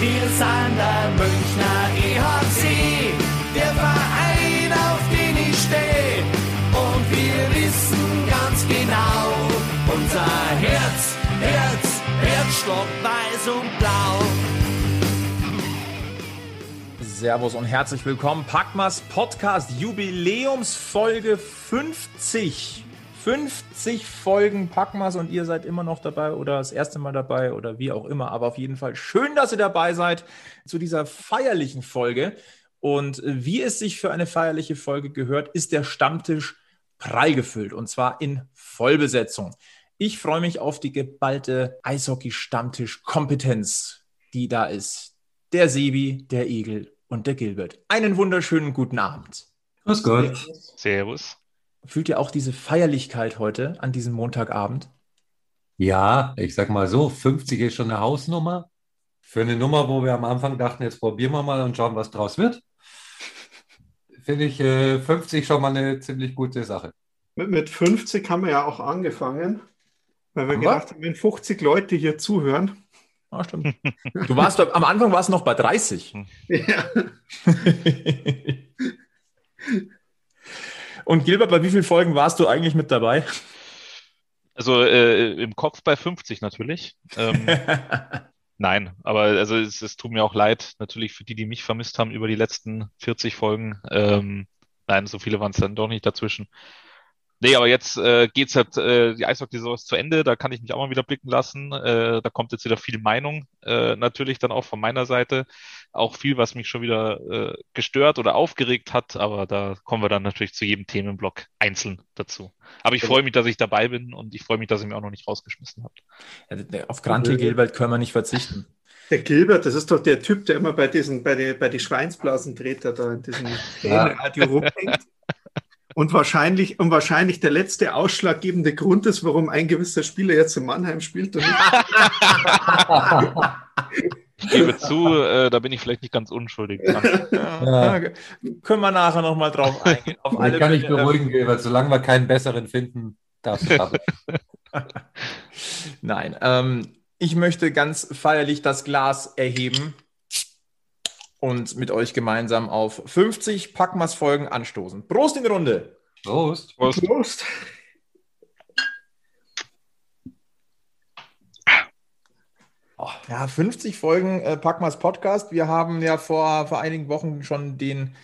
Wir sind der Münchner EHC, der Verein, auf den ich stehe. Und wir wissen ganz genau, unser Herz, Herz, Herzstock, weiß und blau. Servus und herzlich willkommen. Packmas Podcast Jubiläumsfolge 50. 50 Folgen Packmas und ihr seid immer noch dabei oder das erste Mal dabei oder wie auch immer. Aber auf jeden Fall schön, dass ihr dabei seid zu dieser feierlichen Folge. Und wie es sich für eine feierliche Folge gehört, ist der Stammtisch prall gefüllt und zwar in Vollbesetzung. Ich freue mich auf die geballte Eishockey-Stammtisch-Kompetenz, die da ist. Der Sebi, der Igel und der Gilbert. Einen wunderschönen guten Abend. Grüß Gott. Servus. Fühlt ihr auch diese Feierlichkeit heute an diesem Montagabend? Ja, ich sag mal so, 50 ist schon eine Hausnummer. Für eine Nummer, wo wir am Anfang dachten, jetzt probieren wir mal und schauen, was draus wird. Finde ich äh, 50 schon mal eine ziemlich gute Sache. Mit, mit 50 haben wir ja auch angefangen, weil wir Haben gedacht haben, wenn 50 Leute hier zuhören. Ah, stimmt. Du warst am Anfang warst du noch bei 30. Ja. Und Gilbert, bei wie vielen Folgen warst du eigentlich mit dabei? Also äh, im Kopf bei 50 natürlich. Ähm, nein, aber also es, es tut mir auch leid, natürlich für die, die mich vermisst haben über die letzten 40 Folgen. Ähm, nein, so viele waren es dann doch nicht dazwischen. Nee, aber jetzt äh, geht's halt, äh, die Eishockey-Saison ist zu Ende, da kann ich mich auch mal wieder blicken lassen. Äh, da kommt jetzt wieder viel Meinung, äh, natürlich dann auch von meiner Seite. Auch viel, was mich schon wieder äh, gestört oder aufgeregt hat, aber da kommen wir dann natürlich zu jedem Themenblock einzeln dazu. Aber ich freue mich, dass ich dabei bin und ich freue mich, dass ihr mir auch noch nicht rausgeschmischen habt. Ja, Auf Grantel Gilbert können wir nicht verzichten. Der Gilbert, das ist doch der Typ, der immer bei diesen, bei den bei die Schweinsblasentreter da in diesem Radio rumhängt. Und wahrscheinlich, und wahrscheinlich der letzte ausschlaggebende Grund ist, warum ein gewisser Spieler jetzt in Mannheim spielt und nicht Ich gebe zu, äh, da bin ich vielleicht nicht ganz unschuldig dran. Ja. Okay. Können wir nachher nochmal drauf eingehen. Auf Ich alle kann Fälle, ähm, beruhigen, Gilbert. Solange wir keinen besseren finden, darfst du. Nein, ähm, ich möchte ganz feierlich das Glas erheben und mit euch gemeinsam auf 50 Packmas-Folgen anstoßen. Prost in die Runde! Prost. Prost. Prost. Ja, 50 Folgen äh, Packmas Podcast. Wir haben ja vor, vor einigen Wochen schon den,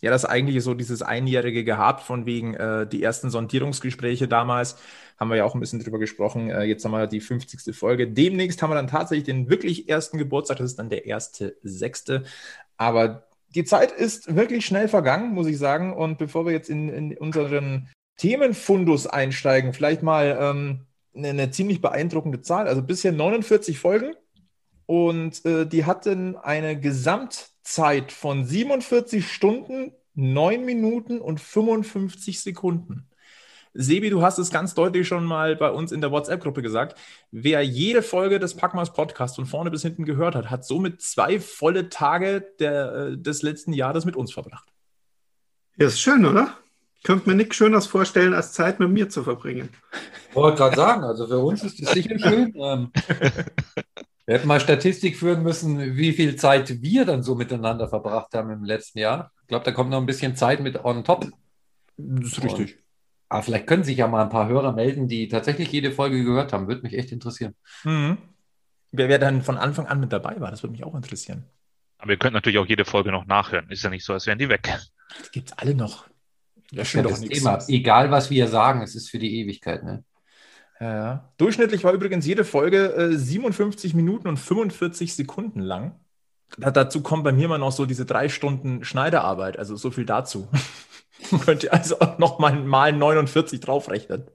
ja, das eigentliche so dieses Einjährige gehabt, von wegen äh, die ersten Sondierungsgespräche damals. Haben wir ja auch ein bisschen drüber gesprochen. Äh, jetzt haben wir die 50. Folge. Demnächst haben wir dann tatsächlich den wirklich ersten Geburtstag. Das ist dann der erste, sechste. Aber die Zeit ist wirklich schnell vergangen, muss ich sagen. Und bevor wir jetzt in, in unseren Themenfundus einsteigen, vielleicht mal ähm, eine, eine ziemlich beeindruckende Zahl. Also bisher 49 Folgen und äh, die hatten eine Gesamtzeit von 47 Stunden, 9 Minuten und 55 Sekunden. Sebi, du hast es ganz deutlich schon mal bei uns in der WhatsApp-Gruppe gesagt. Wer jede Folge des Packmas Podcast von vorne bis hinten gehört hat, hat somit zwei volle Tage der, äh, des letzten Jahres mit uns verbracht. Ja, ist schön, oder? Ich könnte mir nichts Schöneres vorstellen, als Zeit mit mir zu verbringen. Ich wollte gerade sagen, also für uns ist das sicher schön. Ähm, wir hätten mal Statistik führen müssen, wie viel Zeit wir dann so miteinander verbracht haben im letzten Jahr. Ich glaube, da kommt noch ein bisschen Zeit mit on top. Das ist richtig. Aber vielleicht können sich ja mal ein paar Hörer melden, die tatsächlich jede Folge gehört haben. Würde mich echt interessieren. Mhm. Wer, wer dann von Anfang an mit dabei war, das würde mich auch interessieren. Aber ihr könnt natürlich auch jede Folge noch nachhören. Ist ja nicht so, als wären die weg. Das gibt's alle noch. Ja, Ja, schön doch das. Thema. Egal, was wir sagen, es ist für die Ewigkeit. Ne? Ja, ja. Durchschnittlich war übrigens jede Folge äh, 57 Minuten und 45 Sekunden lang. Da, dazu kommt bei mir mal noch so diese drei Stunden Schneiderarbeit, also so viel dazu. Könnt ihr also auch noch mal, mal 49 draufrechnen.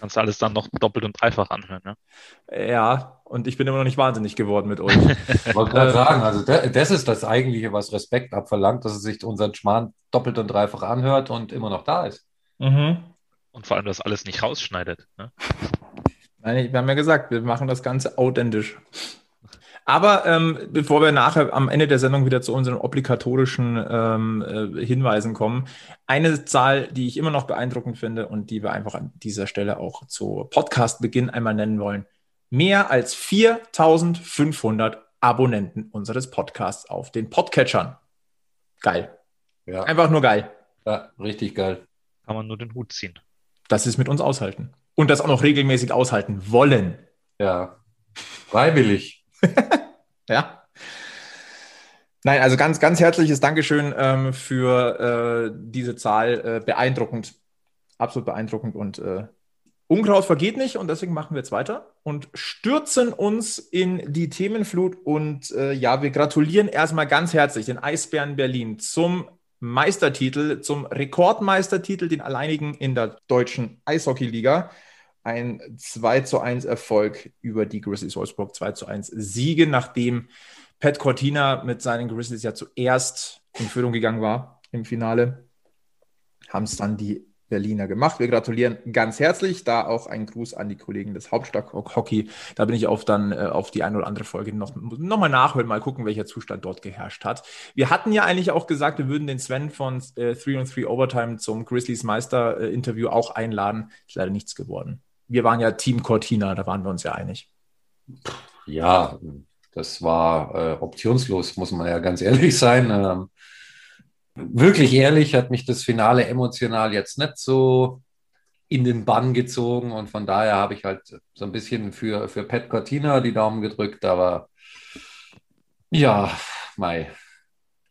Kannst alles dann noch doppelt und dreifach anhören. Ne? Ja, und ich bin immer noch nicht wahnsinnig geworden mit euch. Ich wollte gerade sagen, also da- das ist das Eigentliche, was Respekt abverlangt, dass er sich unseren Schmarrn doppelt und dreifach anhört und immer noch da ist. mhm. Und vor allem das alles nicht rausschneidet. Ne? Nein, wir haben ja gesagt, wir machen das Ganze authentisch. Aber ähm, bevor wir nachher am Ende der Sendung wieder zu unseren obligatorischen ähm, äh, Hinweisen kommen, eine Zahl, die ich immer noch beeindruckend finde und die wir einfach an dieser Stelle auch zu Podcast-Beginn einmal nennen wollen. Mehr als 4500 Abonnenten unseres Podcasts auf den Podcatchern. Geil. Ja, Einfach nur geil. ja, richtig geil. Kann man nur den Hut ziehen. Das ist mit uns aushalten. Und das auch noch regelmäßig aushalten wollen. Ja, freiwillig. Ja. Nein, also ganz, ganz herzliches Dankeschön ähm, für äh, diese Zahl. Äh, beeindruckend. Absolut beeindruckend. Und äh, Unkraut vergeht nicht und deswegen machen wir jetzt weiter und stürzen uns in die Themenflut. Und äh, ja, wir gratulieren erstmal ganz herzlich den Eisbären Berlin zum Meistertitel, zum Rekordmeistertitel, den alleinigen in der deutschen Eishockeyliga. Ein 2 zu 1 Erfolg über die Grizzlies Wolfsburg, 2 zu 1 Siege, nachdem Pat Cortina mit seinen Grizzlies ja zuerst in Führung gegangen war im Finale. Haben es dann die Berliner gemacht. Wir gratulieren ganz herzlich. Da auch ein Gruß an die Kollegen des Hauptstadt-Hockey. Da bin ich auf dann äh, auf die eine oder andere Folge noch, noch mal nachhören, mal gucken, welcher Zustand dort geherrscht hat. Wir hatten ja eigentlich auch gesagt, wir würden den Sven von äh, 3 on 3 Overtime zum Grizzlies Meister äh, Interview auch einladen. Ist leider nichts geworden. Wir waren ja Team Cortina, da waren wir uns ja einig. Ja, das war äh, optionslos, muss man ja ganz ehrlich sein. Ähm, wirklich ehrlich hat mich das Finale emotional jetzt nicht so in den Bann gezogen und von daher habe ich halt so ein bisschen für, für Pat Cortina die Daumen gedrückt, aber ja, Mai.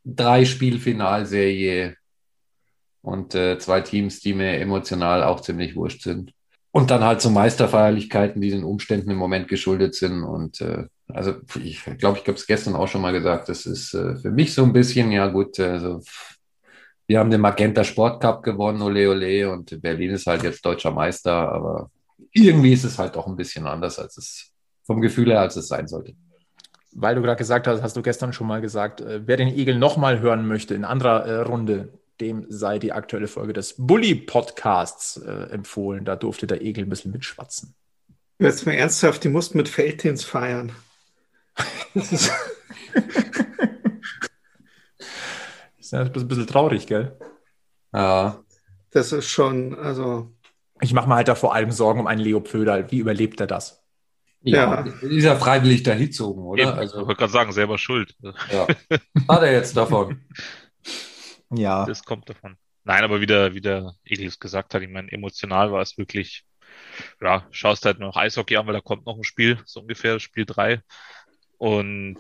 Drei Spielfinalserie und äh, zwei Teams, die mir emotional auch ziemlich wurscht sind. Und dann halt so Meisterfeierlichkeiten, die den Umständen im Moment geschuldet sind. Und äh, also ich glaube, ich habe es gestern auch schon mal gesagt, das ist äh, für mich so ein bisschen, ja gut, also wir haben den Magenta Sport Cup gewonnen, ole ole, und Berlin ist halt jetzt deutscher Meister, aber irgendwie ist es halt auch ein bisschen anders, als es vom Gefühl her, als es sein sollte. Weil du gerade gesagt hast, hast du gestern schon mal gesagt, äh, wer den Igel nochmal hören möchte in anderer äh, Runde, dem sei die aktuelle Folge des Bully-Podcasts äh, empfohlen. Da durfte der Egel ein bisschen mitschwatzen. Jetzt mal ernsthaft, die mussten mit Feldhins feiern. Das ist, Ist ja ein bisschen traurig, gell? Ja, das ist schon, also, Ich mache mir halt da vor allem Sorgen um einen Leo Pföder. Wie überlebt er das? ja. Ist ja freiwillig dahingezogen, oder? Eben, ich Also, wollte gerade sagen, selber schuld. ja. Hat er jetzt davon? Ja. Das kommt davon. Nein, aber wie der, wie der Elias gesagt hat, ich meine, emotional war es wirklich, ja, schaust halt noch Eishockey an, weil da kommt noch ein Spiel, so ungefähr, Spiel drei. Und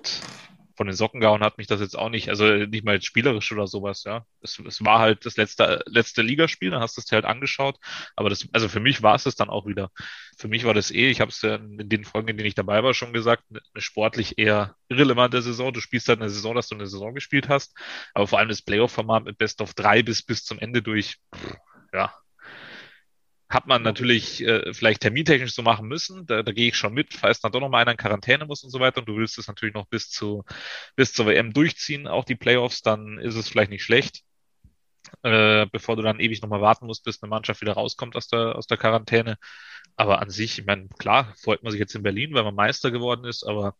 von den Socken gehauen hat mich das jetzt auch nicht, also nicht mal spielerisch oder sowas, ja. Es, es war halt das letzte, letzte Ligaspiel, dann hast du es dir halt angeschaut. Aber das, also für mich war es das dann auch wieder. Für mich war das eh, ich habe es ja in den Folgen, in denen ich dabei war, schon gesagt, eine sportlich eher irrelevante Saison. Du spielst halt eine Saison, dass du eine Saison gespielt hast. Aber vor allem das Playoff-Format mit Best of drei bis, bis zum Ende durch, ja, hat man natürlich äh, vielleicht termintechnisch so machen müssen. Da, da gehe ich schon mit, falls dann doch noch mal einer in Quarantäne muss und so weiter und du willst es natürlich noch bis zu bis zur WM durchziehen, auch die Playoffs, dann ist es vielleicht nicht schlecht. Äh, bevor du dann ewig nochmal warten musst, bis eine Mannschaft wieder rauskommt aus der, aus der Quarantäne. Aber an sich, ich meine, klar, freut man sich jetzt in Berlin, weil man Meister geworden ist, aber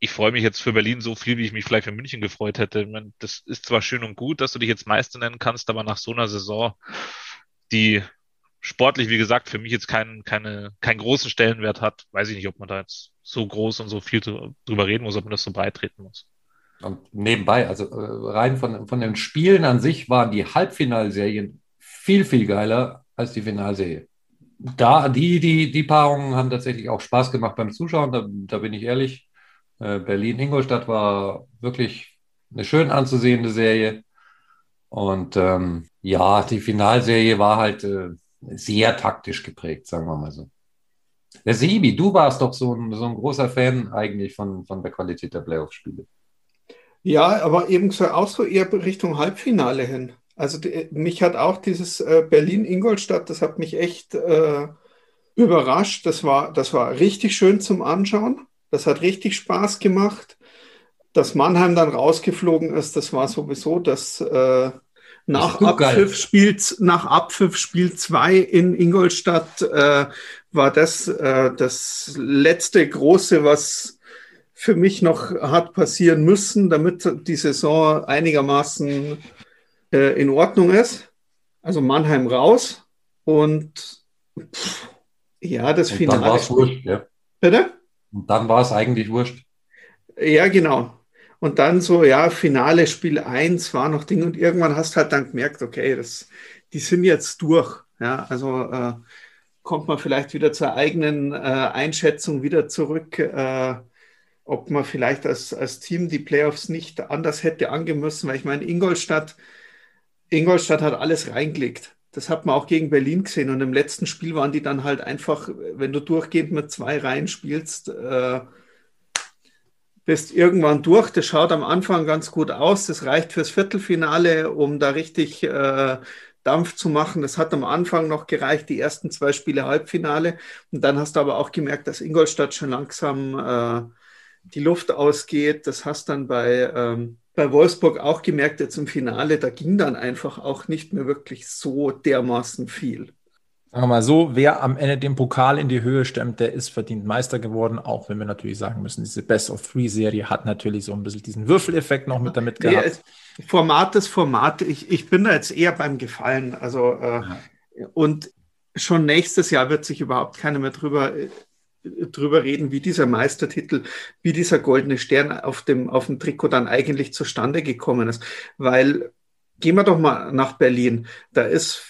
ich freue mich jetzt für Berlin so viel, wie ich mich vielleicht für München gefreut hätte. Ich meine, das ist zwar schön und gut, dass du dich jetzt Meister nennen kannst, aber nach so einer Saison, die sportlich, wie gesagt, für mich jetzt keinen, keine, keinen großen Stellenwert hat, weiß ich nicht, ob man da jetzt so groß und so viel drüber reden muss, ob man das so beitreten muss. Und nebenbei, also äh, rein von, von den Spielen an sich waren die Halbfinalserien viel, viel geiler als die Finalserie. Da, die, die, die Paarungen haben tatsächlich auch Spaß gemacht beim Zuschauen, da, da bin ich ehrlich. Äh, Berlin-Ingolstadt war wirklich eine schön anzusehende Serie. Und ähm, ja, die Finalserie war halt äh, sehr taktisch geprägt, sagen wir mal so. Der Sebi, du warst doch so ein, so ein großer Fan eigentlich von, von der Qualität der Playoff-Spiele. ja, aber eben so auch so eher Richtung Halbfinale hin. Also die, mich hat auch dieses äh, Berlin-Ingolstadt, das hat mich echt äh, überrascht. Das war, das war richtig schön zum Anschauen. Das hat richtig Spaß gemacht. Dass Mannheim dann rausgeflogen ist, das war sowieso das äh, nach. Abpfiff Spiel, nach Abpfiff Spiel 2 in Ingolstadt äh, war das äh, das letzte große, was für mich noch hat passieren müssen, damit die Saison einigermaßen äh, in Ordnung ist. Also Mannheim raus und pff, ja, das Und dann war Finale. es wurscht, ja. Bitte? Und dann war es eigentlich wurscht. Ja, genau. Und dann so, ja, Finale, Spiel 1 war noch Ding und irgendwann hast halt dann gemerkt, okay, das, die sind jetzt durch. Ja, also äh, kommt man vielleicht wieder zur eigenen äh, Einschätzung wieder zurück, äh, ob man vielleicht als, als Team die Playoffs nicht anders hätte angehen müssen, weil ich meine, Ingolstadt, Ingolstadt hat alles reingelegt. Das hat man auch gegen Berlin gesehen und im letzten Spiel waren die dann halt einfach, wenn du durchgehend mit zwei Reihen spielst, äh, bist irgendwann durch. Das schaut am Anfang ganz gut aus. Das reicht fürs Viertelfinale, um da richtig äh, Dampf zu machen. Das hat am Anfang noch gereicht, die ersten zwei Spiele Halbfinale. Und dann hast du aber auch gemerkt, dass Ingolstadt schon langsam äh, die Luft ausgeht. Das hast dann bei, ähm, bei Wolfsburg auch gemerkt, jetzt im Finale, da ging dann einfach auch nicht mehr wirklich so dermaßen viel. Sagen wir mal so, wer am Ende den Pokal in die Höhe stemmt, der ist verdient Meister geworden, auch wenn wir natürlich sagen müssen, diese Best-of-Three-Serie hat natürlich so ein bisschen diesen Würfeleffekt noch mit damit gehabt. Format ist Format. Ich, ich bin da jetzt eher beim Gefallen. Also, äh, ja. und schon nächstes Jahr wird sich überhaupt keiner mehr drüber, äh, drüber reden, wie dieser Meistertitel, wie dieser goldene Stern auf dem, auf dem Trikot dann eigentlich zustande gekommen ist. Weil, gehen wir doch mal nach Berlin. Da ist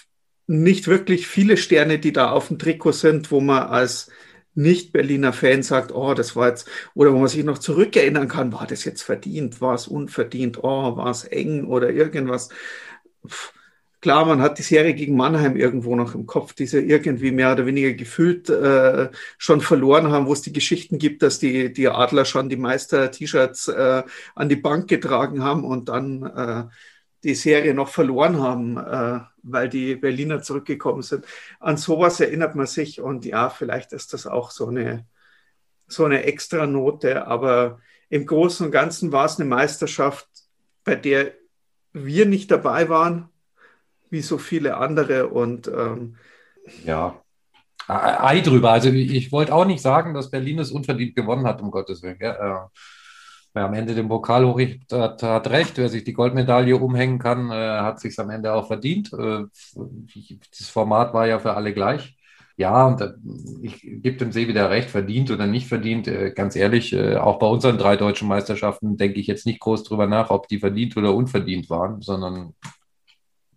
nicht wirklich viele Sterne, die da auf dem Trikot sind, wo man als nicht-Berliner Fan sagt, oh, das war jetzt, oder wo man sich noch zurückerinnern kann, war das jetzt verdient, war es unverdient, oh, war es eng oder irgendwas. Klar, man hat die Serie gegen Mannheim irgendwo noch im Kopf, die sie irgendwie mehr oder weniger gefühlt äh, schon verloren haben, wo es die Geschichten gibt, dass die, die Adler schon die Meister-T-Shirts äh, an die Bank getragen haben und dann äh, die Serie noch verloren haben, äh, weil die Berliner zurückgekommen sind. An sowas erinnert man sich und ja, vielleicht ist das auch so eine, so eine extra Note, aber im Großen und Ganzen war es eine Meisterschaft, bei der wir nicht dabei waren, wie so viele andere und ähm, ja, Ei drüber. Also ich wollte auch nicht sagen, dass Berlin es unverdient gewonnen hat, um Gottes Willen. Ja, wer am Ende den Pokal hochrichtet, hat, hat, recht. Wer sich die Goldmedaille umhängen kann, äh, hat sich am Ende auch verdient. Äh, das Format war ja für alle gleich. Ja, und äh, ich gebe dem See wieder recht, verdient oder nicht verdient. Äh, ganz ehrlich, äh, auch bei unseren drei deutschen Meisterschaften denke ich jetzt nicht groß drüber nach, ob die verdient oder unverdient waren, sondern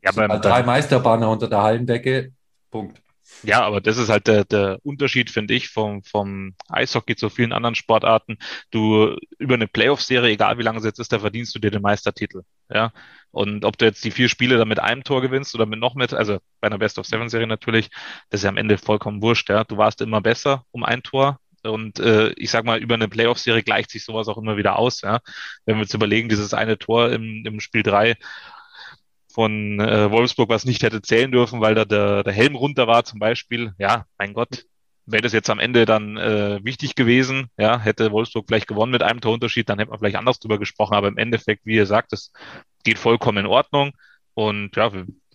ja, beim, drei Meisterbanner unter der Hallendecke. Punkt. Ja, aber das ist halt der, der Unterschied, finde ich, vom, vom Eishockey zu vielen anderen Sportarten. Du über eine Playoff-Serie, egal wie lange es jetzt ist, da verdienst du dir den Meistertitel. Ja. Und ob du jetzt die vier Spiele da mit einem Tor gewinnst oder mit noch mit, also bei einer Best of Seven-Serie natürlich, das ist ja am Ende vollkommen wurscht, ja. Du warst immer besser um ein Tor. Und äh, ich sag mal, über eine Playoff-Serie gleicht sich sowas auch immer wieder aus, ja. Wenn wir uns überlegen, dieses eine Tor im, im Spiel drei von äh, Wolfsburg, was nicht hätte zählen dürfen, weil da der, der Helm runter war zum Beispiel. Ja, mein Gott, wäre das jetzt am Ende dann äh, wichtig gewesen, ja, hätte Wolfsburg vielleicht gewonnen mit einem Torunterschied, dann hätte man vielleicht anders drüber gesprochen, aber im Endeffekt, wie ihr sagt, das geht vollkommen in Ordnung und ja,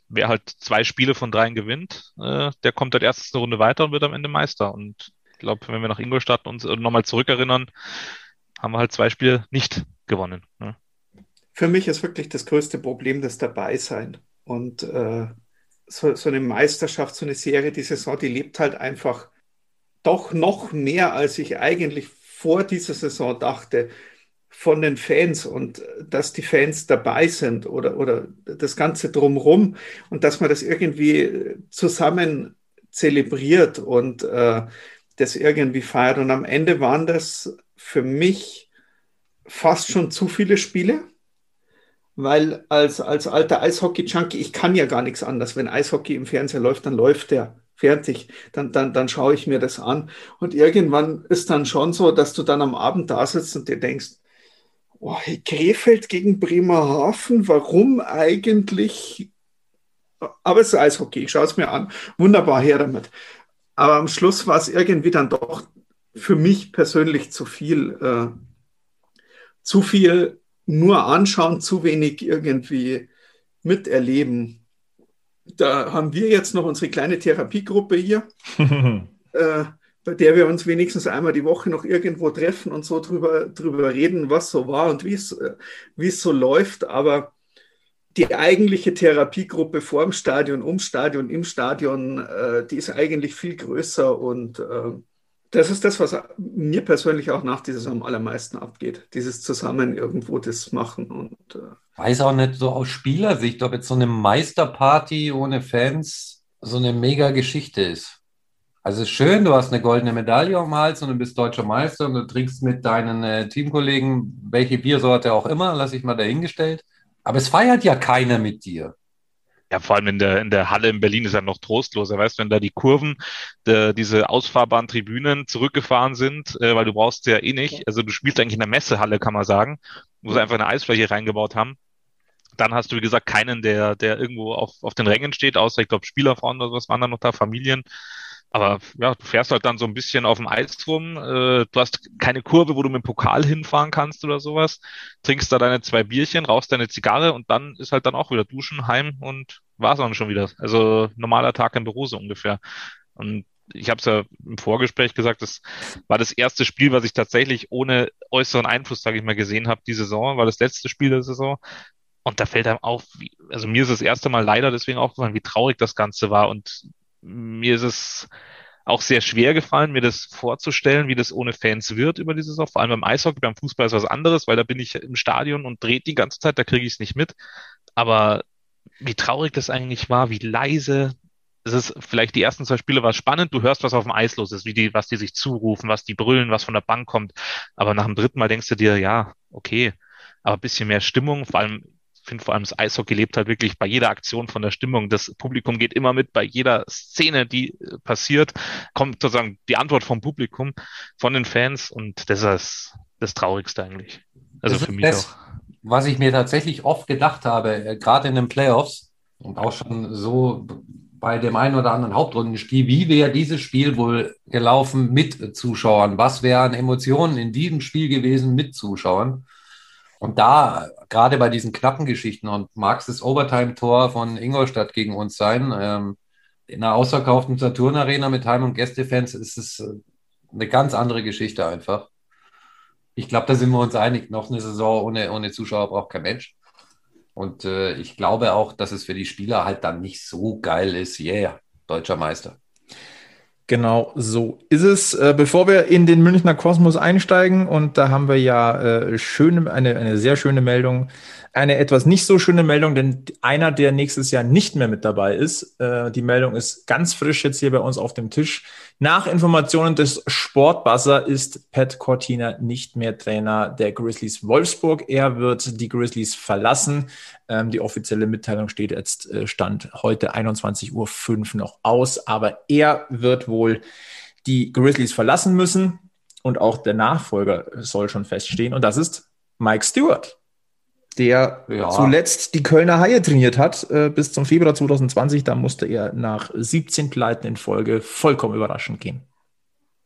wer halt zwei Spiele von dreien gewinnt, äh, der kommt halt erst eine Runde weiter und wird am Ende Meister und ich glaube, wenn wir nach Ingolstadt uns nochmal zurückerinnern, haben wir halt zwei Spiele nicht gewonnen. Ne? Für mich ist wirklich das größte Problem das Dabeisein. Und äh, so, so eine Meisterschaft, so eine Serie, die Saison, die lebt halt einfach doch noch mehr, als ich eigentlich vor dieser Saison dachte, von den Fans und dass die Fans dabei sind oder, oder das Ganze drumrum und dass man das irgendwie zusammen zelebriert und äh, das irgendwie feiert. Und am Ende waren das für mich fast schon zu viele Spiele weil als, als alter Eishockey-Junkie, ich kann ja gar nichts anderes. Wenn Eishockey im Fernseher läuft, dann läuft der fertig. Dann, dann, dann schaue ich mir das an. Und irgendwann ist dann schon so, dass du dann am Abend da sitzt und dir denkst, oh, Krefeld gegen Bremerhaven, warum eigentlich? Aber es ist Eishockey, ich schaue es mir an. Wunderbar, her damit. Aber am Schluss war es irgendwie dann doch für mich persönlich zu viel. Äh, zu viel nur anschauen, zu wenig irgendwie miterleben. Da haben wir jetzt noch unsere kleine Therapiegruppe hier, äh, bei der wir uns wenigstens einmal die Woche noch irgendwo treffen und so drüber, drüber reden, was so war und wie es, äh, es so läuft. Aber die eigentliche Therapiegruppe vor dem Stadion, um Stadion, im Stadion, äh, die ist eigentlich viel größer und äh, Das ist das, was mir persönlich auch nach dieser Saison am allermeisten abgeht. Dieses Zusammen irgendwo das machen und. Äh Weiß auch nicht so aus Spielersicht, ob jetzt so eine Meisterparty ohne Fans so eine mega Geschichte ist. Also schön, du hast eine goldene Medaille am Hals und du bist deutscher Meister und du trinkst mit deinen äh, Teamkollegen welche Biersorte auch immer, lass ich mal dahingestellt. Aber es feiert ja keiner mit dir. Ja, vor allem in der, in der Halle in Berlin ist ja noch trostloser. Weißt wenn da die Kurven, de, diese ausfahrbaren Tribünen zurückgefahren sind, äh, weil du brauchst ja eh nicht. Also du spielst eigentlich in der Messehalle, kann man sagen, wo sie einfach eine Eisfläche reingebaut haben. Dann hast du, wie gesagt, keinen, der, der irgendwo auf, auf den Rängen steht, außer, ich glaube, Spielerfrauen oder was waren da noch da, Familien. Aber ja, du fährst halt dann so ein bisschen auf dem Eis rum. Äh, du hast keine Kurve, wo du mit dem Pokal hinfahren kannst oder sowas. Trinkst da deine zwei Bierchen, rauchst deine Zigarre und dann ist halt dann auch wieder duschen, heim und war's dann schon wieder. Also normaler Tag im Büro so ungefähr. Und ich habe es ja im Vorgespräch gesagt, das war das erste Spiel, was ich tatsächlich ohne äußeren Einfluss, sage ich mal, gesehen habe, die Saison, war das letzte Spiel der Saison. Und da fällt einem auf, wie, also mir ist das erste Mal leider deswegen aufgefallen, wie traurig das Ganze war und mir ist es auch sehr schwer gefallen, mir das vorzustellen, wie das ohne Fans wird über die Saison. Vor allem beim Eishockey, beim Fußball ist was anderes, weil da bin ich im Stadion und dreht die ganze Zeit, da kriege ich es nicht mit. Aber wie traurig das eigentlich war, wie leise. Es ist vielleicht die ersten zwei Spiele war spannend. Du hörst, was auf dem Eis los ist, wie die, was die sich zurufen, was die brüllen, was von der Bank kommt. Aber nach dem dritten Mal denkst du dir, ja, okay, aber bisschen mehr Stimmung, vor allem finde vor allem das Eishockey lebt halt wirklich bei jeder Aktion von der Stimmung. Das Publikum geht immer mit bei jeder Szene, die äh, passiert, kommt sozusagen die Antwort vom Publikum, von den Fans und das ist das Traurigste eigentlich. Also für mich das, auch. Was ich mir tatsächlich oft gedacht habe, äh, gerade in den Playoffs und auch schon so bei dem einen oder anderen Hauptrundenspiel, wie wäre dieses Spiel wohl gelaufen mit Zuschauern? Was wären Emotionen in diesem Spiel gewesen mit Zuschauern? Und da, gerade bei diesen knappen Geschichten, und mag es das Overtime-Tor von Ingolstadt gegen uns sein, ähm, in einer ausverkauften Saturn-Arena mit Heim- und Gästefans ist es äh, eine ganz andere Geschichte einfach. Ich glaube, da sind wir uns einig, noch eine Saison ohne, ohne Zuschauer braucht kein Mensch. Und äh, ich glaube auch, dass es für die Spieler halt dann nicht so geil ist. Yeah, deutscher Meister. Genau so ist es. Äh, bevor wir in den Münchner Kosmos einsteigen, und da haben wir ja äh, schöne, eine, eine sehr schöne Meldung eine etwas nicht so schöne Meldung, denn einer, der nächstes Jahr nicht mehr mit dabei ist, äh, die Meldung ist ganz frisch jetzt hier bei uns auf dem Tisch. Nach Informationen des Sportbuzzer ist Pat Cortina nicht mehr Trainer der Grizzlies Wolfsburg. Er wird die Grizzlies verlassen. Ähm, die offizielle Mitteilung steht jetzt, äh, stand heute 21.05 Uhr noch aus, aber er wird wohl die Grizzlies verlassen müssen und auch der Nachfolger soll schon feststehen und das ist Mike Stewart der ja. zuletzt die Kölner Haie trainiert hat, äh, bis zum Februar 2020. Da musste er nach 17 Pleiten in Folge vollkommen überraschend gehen.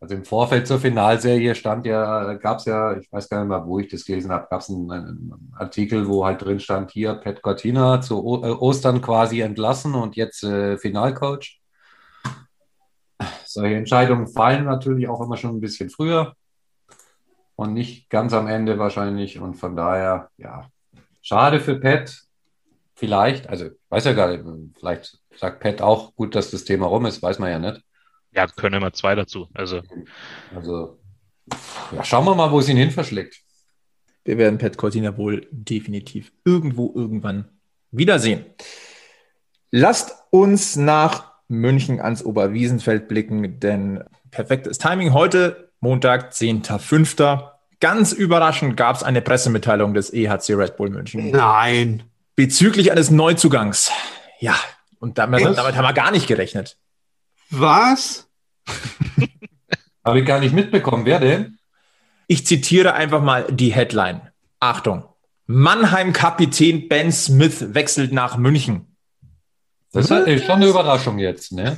Also im Vorfeld zur Finalserie stand ja, gab es ja, ich weiß gar nicht mehr, wo ich das gelesen habe, gab es einen, einen, Artikel, wo halt drin stand, hier Pat Cortina zu o äh, Ostern quasi entlassen und jetzt äh, Finalcoach. Solche Entscheidungen fallen natürlich auch immer schon ein bisschen früher und nicht ganz am Ende wahrscheinlich. Und von daher, ja, Schade für Pat. Vielleicht, also ich weiß ja gar nicht, vielleicht sagt Pat auch gut, dass das Thema rum ist, weiß man ja nicht. Ja, können immer zwei dazu. Also, also ja, schauen wir mal, wo es ihn hin verschlägt. Wir werden Pat Cortina wohl definitiv irgendwo irgendwann wiedersehen. Lasst uns nach München ans Oberwiesenfeld blicken, denn perfektes Timing heute, Montag, 10.05. Ganz überraschend gab es eine Pressemitteilung des EHC Red Bull München. Nein. Bezüglich eines Neuzugangs. Ja, und damit, damit haben wir gar nicht gerechnet. Was? Habe ich gar nicht mitbekommen. Wer denn? Ich zitiere einfach mal die Headline. Achtung. Mannheim-Kapitän Ben Smith wechselt nach München. Das ist schon eine Überraschung jetzt, ne?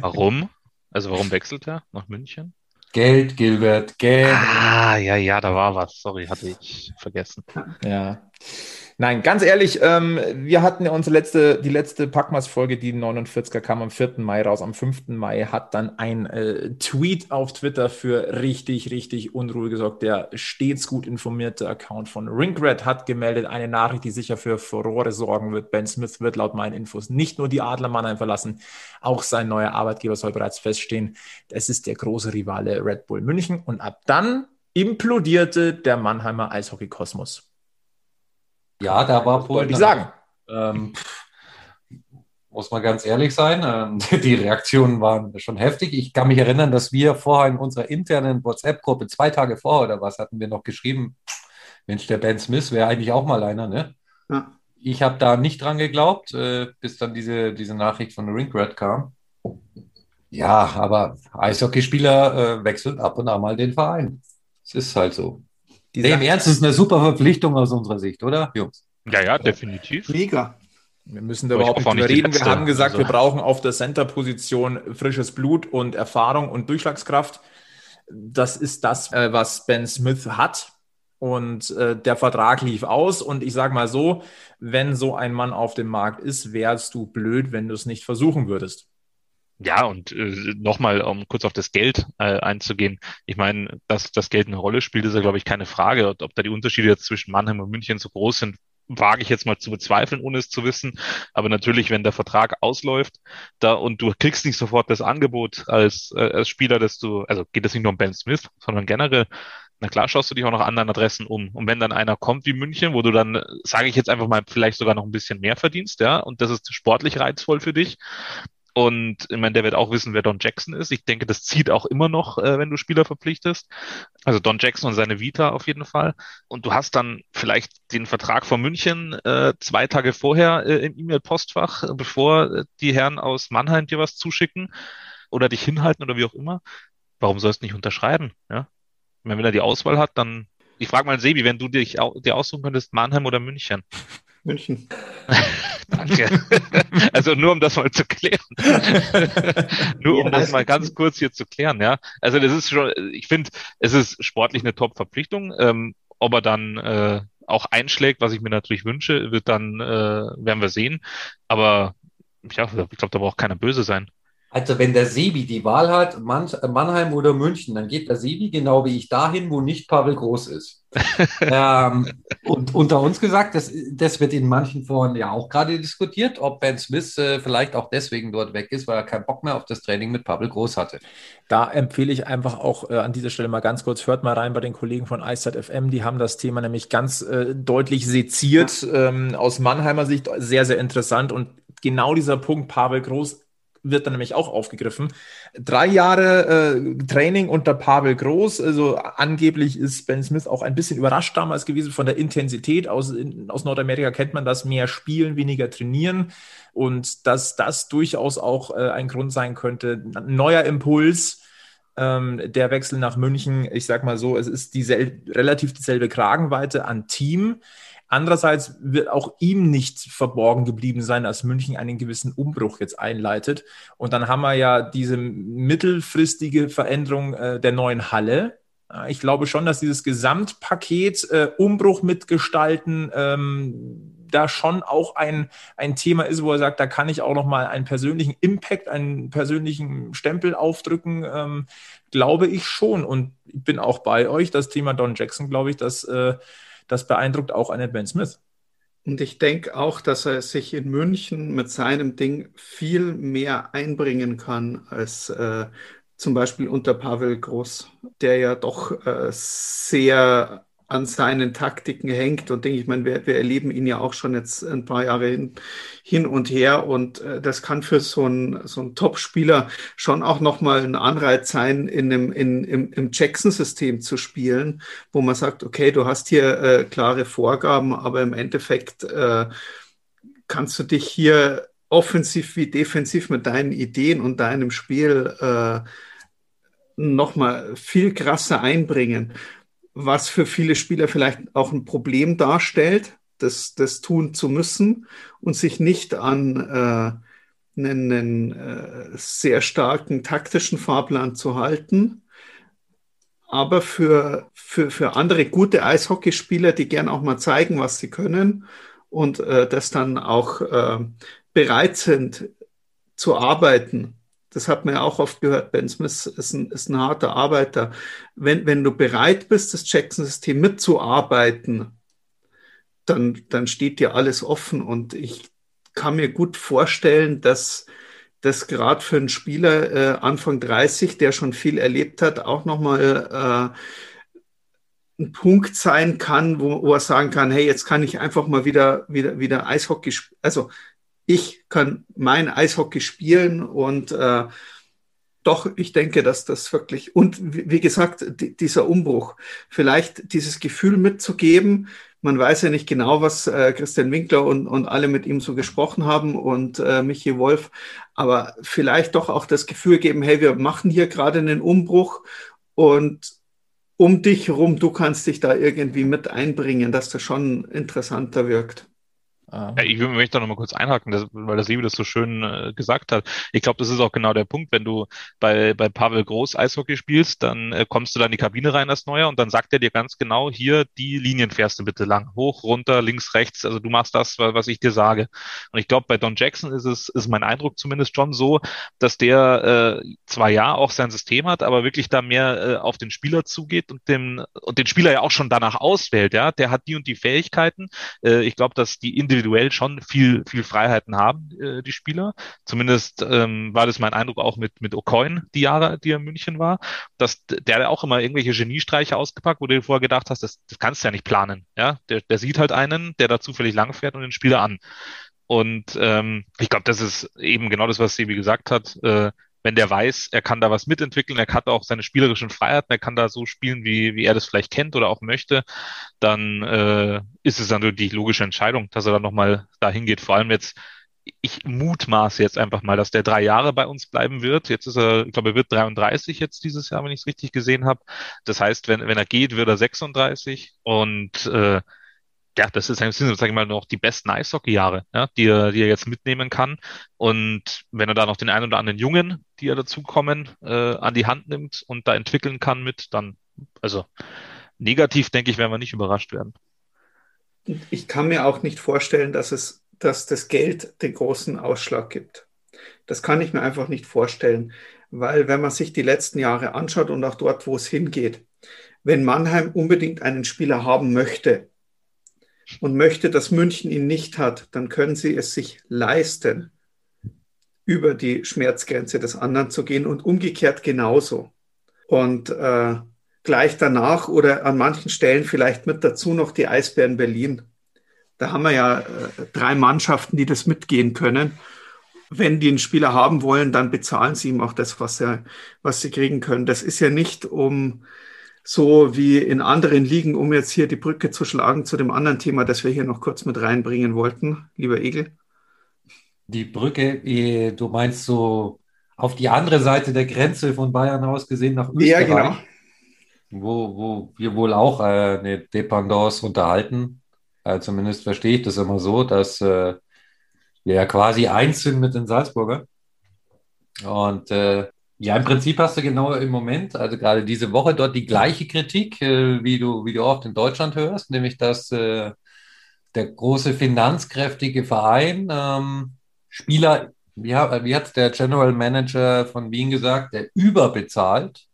warum? Also warum wechselt er nach München? Geld, Gilbert, Geld. Ah, ja, ja, da war was. Sorry, hatte ich vergessen. Ja. Nein, ganz ehrlich, ähm, wir hatten ja unsere letzte, die letzte Packmas-Folge, die 49er kam am 4. Mai raus. Am 5. Mai hat dann ein äh, Tweet auf Twitter für richtig, richtig Unruhe gesorgt. Der stets gut informierte Account von Ringred hat gemeldet, eine Nachricht, die sicher für Furore sorgen wird. Ben Smith wird laut meinen Infos nicht nur die Adler Mannheim verlassen, auch sein neuer Arbeitgeber soll bereits feststehen. Es ist der große Rivale Red Bull München. Und ab dann implodierte der Mannheimer Eishockey-Kosmos. Ja, da war Wollte ich sagen. Ähm, muss man ganz ehrlich sein, ähm, die Reaktionen waren schon heftig. Ich kann mich erinnern, dass wir vorher in unserer internen WhatsApp-Gruppe zwei Tage vor oder was hatten wir noch geschrieben, Mensch, der Ben Smith wäre eigentlich auch mal einer, ne? Ja. Ich habe da nicht dran geglaubt, äh, bis dann diese, diese Nachricht von Ringred kam. Ja, aber Eishockeyspieler äh, wechseln ab und an mal den Verein. Es ist halt so. Die nee, Im Ernst, ist eine super Verpflichtung aus unserer Sicht, oder, Jungs? Ja, ja, definitiv. Mega. Wir müssen da überhaupt nicht reden. Wir haben gesagt, also. wir brauchen auf der Center-Position frisches Blut und Erfahrung und Durchschlagskraft. Das ist das, äh, was Ben Smith hat. Und äh, der Vertrag lief aus. Und ich sage mal so, wenn so ein Mann auf dem Markt ist, wärst du blöd, wenn du es nicht versuchen würdest. Ja, und äh, nochmal, um kurz auf das Geld äh, einzugehen. Ich meine, dass das Geld eine Rolle spielt, ist ja, glaube ich, keine Frage. Ob da die Unterschiede jetzt zwischen Mannheim und München so groß sind, wage ich jetzt mal zu bezweifeln, ohne es zu wissen. Aber natürlich, wenn der Vertrag ausläuft da und du kriegst nicht sofort das Angebot als, äh, als Spieler, dass du, also geht es nicht nur um Ben Smith, sondern generell, na klar schaust du dich auch nach anderen Adressen um. Und wenn dann einer kommt wie München, wo du dann, sage ich jetzt einfach mal, vielleicht sogar noch ein bisschen mehr verdienst, ja, und das ist sportlich reizvoll für dich, und ich meine, der wird auch wissen, wer Don Jackson ist. Ich denke, das zieht auch immer noch, äh, wenn du Spieler verpflichtest. Also Don Jackson und seine Vita auf jeden Fall. Und du hast dann vielleicht den Vertrag von München äh, zwei Tage vorher äh, im E-Mail-Postfach, äh, bevor äh, die Herren aus Mannheim dir was zuschicken oder dich hinhalten oder wie auch immer. Warum sollst du nicht unterschreiben? Ja? Meine, wenn er die Auswahl hat, dann. Ich frage mal Sebi, wenn du dich dir aussuchen könntest, Mannheim oder München? München. Danke. also nur um das mal zu klären. nur um ja, das mal ganz kurz hier zu klären, ja. Also das ist schon, ich finde, es ist sportlich eine Top-Verpflichtung. Ähm, ob er dann äh, auch einschlägt, was ich mir natürlich wünsche, wird dann, äh, werden wir sehen. Aber ja, ich glaube, da braucht keiner böse sein. Also wenn der Sebi die Wahl hat, Mannheim oder München, dann geht der Sebi genau wie ich dahin, wo nicht Pavel Groß ist. ähm, und unter uns gesagt, das, das wird in manchen Foren ja auch gerade diskutiert, ob Ben Smith äh, vielleicht auch deswegen dort weg ist, weil er keinen Bock mehr auf das Training mit Pavel Groß hatte. Da empfehle ich einfach auch äh, an dieser Stelle mal ganz kurz, hört mal rein bei den Kollegen von iStat FM, die haben das Thema nämlich ganz äh, deutlich seziert, ähm, aus Mannheimer Sicht sehr, sehr interessant und genau dieser Punkt, Pavel Groß wird dann nämlich auch aufgegriffen. Drei Jahre äh, Training unter Pavel Groß. Also angeblich ist Ben Smith auch ein bisschen überrascht damals gewesen von der Intensität. Aus, in, aus Nordamerika kennt man das, mehr spielen, weniger trainieren. Und dass das durchaus auch äh, ein Grund sein könnte. Ein neuer Impuls. Ähm, der Wechsel nach München, ich sag mal so, es ist diesel relativ dieselbe Kragenweite an Team. Andererseits wird auch ihm nicht verborgen geblieben sein, dass München einen gewissen Umbruch jetzt einleitet. Und dann haben wir ja diese mittelfristige Veränderung äh, der neuen Halle. Ich glaube schon, dass dieses Gesamtpaket äh, Umbruch mitgestalten ähm, da schon auch ein, ein Thema ist, wo er sagt, da kann ich auch noch mal einen persönlichen Impact, einen persönlichen Stempel aufdrücken, ähm, glaube ich schon. Und ich bin auch bei euch. Das Thema Don Jackson, glaube ich, dass äh, das beeindruckt auch einen Ben Smith. Und ich denke auch, dass er sich in München mit seinem Ding viel mehr einbringen kann als äh, zum Beispiel unter Pavel Groß, der ja doch äh, sehr an seinen Taktiken hängt. Und denke ich, meine, wir, wir erleben ihn ja auch schon jetzt ein paar Jahre hin, hin und her. Und äh, das kann für so einen so Top-Spieler schon auch nochmal ein Anreiz sein, in einem, in, im, im Jackson-System zu spielen, wo man sagt, okay, du hast hier äh, klare Vorgaben, aber im Endeffekt äh, kannst du dich hier offensiv wie defensiv mit deinen Ideen und deinem Spiel äh, nochmal viel krasser einbringen was für viele Spieler vielleicht auch ein Problem darstellt, das, das tun zu müssen und sich nicht an äh, einen, einen äh, sehr starken taktischen Fahrplan zu halten. aber für, für, für andere gute Eishockeyspieler, die gern auch mal zeigen, was sie können und äh, das dann auch äh, bereit sind zu arbeiten. Das hat man ja auch oft gehört. Ben Smith ist ein, ist ein harter Arbeiter. Wenn, wenn du bereit bist, das Jackson-System mitzuarbeiten, dann, dann steht dir alles offen. Und ich kann mir gut vorstellen, dass das gerade für einen Spieler äh, Anfang 30, der schon viel erlebt hat, auch nochmal äh, ein Punkt sein kann, wo, wo, er sagen kann, hey, jetzt kann ich einfach mal wieder, wieder, wieder Eishockey, also ich kann mein Eishockey spielen und äh, doch, ich denke, dass das wirklich, und wie gesagt, dieser Umbruch, vielleicht dieses Gefühl mitzugeben, man weiß ja nicht genau, was äh, Christian Winkler und, und alle mit ihm so gesprochen haben und äh, Michi Wolf, aber vielleicht doch auch das Gefühl geben, hey, wir machen hier gerade einen Umbruch und um dich herum, du kannst dich da irgendwie mit einbringen, dass das schon interessanter wirkt. Ja, ich mich da nochmal kurz einhaken, das, weil das Liebe das so schön äh, gesagt hat. Ich glaube, das ist auch genau der Punkt, wenn du bei, bei Pavel Groß Eishockey spielst, dann äh, kommst du da in die Kabine rein als Neuer und dann sagt er dir ganz genau, hier, die Linien fährst du bitte lang. Hoch, runter, links, rechts. Also du machst das, was ich dir sage. Und ich glaube, bei Don Jackson ist es, ist mein Eindruck zumindest schon so, dass der äh, zwar ja auch sein System hat, aber wirklich da mehr äh, auf den Spieler zugeht und dem und den Spieler ja auch schon danach auswählt, ja. Der hat die und die Fähigkeiten. Äh, ich glaube, dass die individuell individuell schon viel, viel Freiheiten haben, äh, die Spieler. Zumindest ähm, war das mein Eindruck auch mit, mit O'Coin, die Jahre, die er in München war, dass der auch immer irgendwelche Geniestreiche ausgepackt, wo du dir vorher gedacht hast, das, das kannst du ja nicht planen. Ja, der, der sieht halt einen, der da zufällig lang fährt und den Spieler an. Und ähm, ich glaube, das ist eben genau das, was Sebi gesagt hat. Äh, wenn der weiß, er kann da was mitentwickeln, er hat auch seine spielerischen Freiheiten, er kann da so spielen, wie, wie er das vielleicht kennt oder auch möchte, dann äh, ist es dann die logische Entscheidung, dass er dann nochmal dahin geht. Vor allem jetzt, ich mutmaße jetzt einfach mal, dass der drei Jahre bei uns bleiben wird. Jetzt ist er, ich glaube, er wird 33 jetzt dieses Jahr, wenn ich es richtig gesehen habe. Das heißt, wenn, wenn er geht, wird er 36 und äh, ja, das ist, sind sozusagen mal noch die besten Eishockey-Jahre, ja, die er, die er jetzt mitnehmen kann. Und wenn er da noch den einen oder anderen Jungen, die er dazukommen, äh, an die Hand nimmt und da entwickeln kann mit, dann, also negativ, denke ich, werden wir nicht überrascht werden. Ich kann mir auch nicht vorstellen, dass es, dass das Geld den großen Ausschlag gibt. Das kann ich mir einfach nicht vorstellen, weil wenn man sich die letzten Jahre anschaut und auch dort, wo es hingeht, wenn Mannheim unbedingt einen Spieler haben möchte, und möchte, dass München ihn nicht hat, dann können sie es sich leisten, über die Schmerzgrenze des anderen zu gehen und umgekehrt genauso. Und äh, gleich danach oder an manchen Stellen vielleicht mit dazu noch die Eisbären Berlin. Da haben wir ja äh, drei Mannschaften, die das mitgehen können. Wenn die einen Spieler haben wollen, dann bezahlen sie ihm auch das, was, er, was sie kriegen können. Das ist ja nicht um so wie in anderen Ligen, um jetzt hier die Brücke zu schlagen zu dem anderen Thema, das wir hier noch kurz mit reinbringen wollten, lieber Egel? Die Brücke, eh, du meinst so auf die andere Seite der Grenze von Bayern aus gesehen nach Österreich, ja, genau. wo, wo wir wohl auch äh, eine Dependance unterhalten. Äh, zumindest verstehe ich das immer so, dass äh, wir ja quasi eins sind mit den Salzburger. Und äh, ja, im Prinzip hast du genau im Moment, also gerade diese Woche dort die gleiche Kritik, äh, wie du, wie du oft in Deutschland hörst, nämlich dass äh, der große finanzkräftige Verein ähm, Spieler, wie, wie hat der General Manager von Wien gesagt, der überbezahlt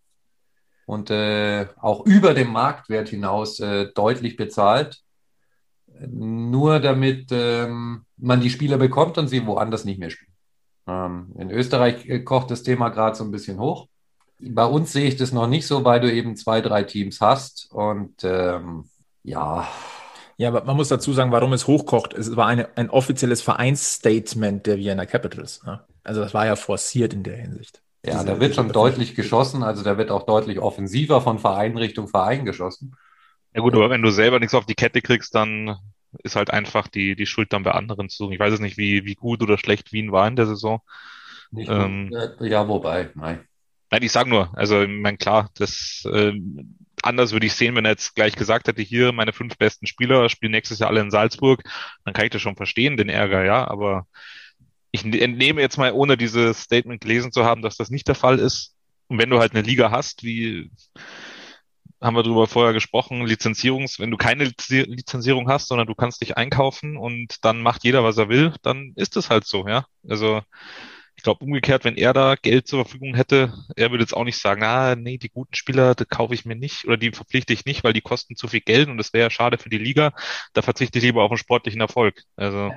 und äh, auch über dem Marktwert hinaus äh, deutlich bezahlt, nur damit ähm, man die Spieler bekommt und sie woanders nicht mehr spielen. Ähm, in Österreich äh, kocht das Thema gerade so ein bisschen hoch. Bei uns sehe ich das noch nicht so, weil du eben zwei, drei Teams hast. Und ähm, ja. Ja, aber man muss dazu sagen, warum es hochkocht. Es war eine, ein offizielles Vereinsstatement der Vienna Capitals. Ne? Also das war ja forciert in der Hinsicht. Ja, da wird schon deutlich geschossen. Also da wird auch deutlich offensiver von Verein Richtung Verein geschossen. Ja gut, aber wenn du selber nichts auf die Kette kriegst, dann ist halt einfach die, die Schuld dann bei anderen zu suchen. Ich weiß es nicht, wie, wie gut oder schlecht Wien war in der Saison. Ähm, ja, wobei, nein. Nein, ich sage nur, also ich meine, klar, das äh, anders würde ich sehen, wenn er jetzt gleich gesagt hätte, hier meine fünf besten Spieler spielen nächstes Jahr alle in Salzburg, dann kann ich das schon verstehen, den Ärger, ja, aber ich entnehme jetzt mal, ohne dieses Statement gelesen zu haben, dass das nicht der Fall ist. Und wenn du halt eine Liga hast, wie haben wir darüber vorher gesprochen, Lizenzierungs, wenn du keine Lizenzierung hast, sondern du kannst dich einkaufen und dann macht jeder, was er will, dann ist es halt so, ja. Also ich glaube umgekehrt, wenn er da Geld zur Verfügung hätte, er würde jetzt auch nicht sagen, ah, nee, die guten Spieler, die kaufe ich mir nicht oder die verpflichte ich nicht, weil die kosten zu viel Geld und das wäre ja schade für die Liga. Da verzichte ich lieber auf einen sportlichen Erfolg. Also.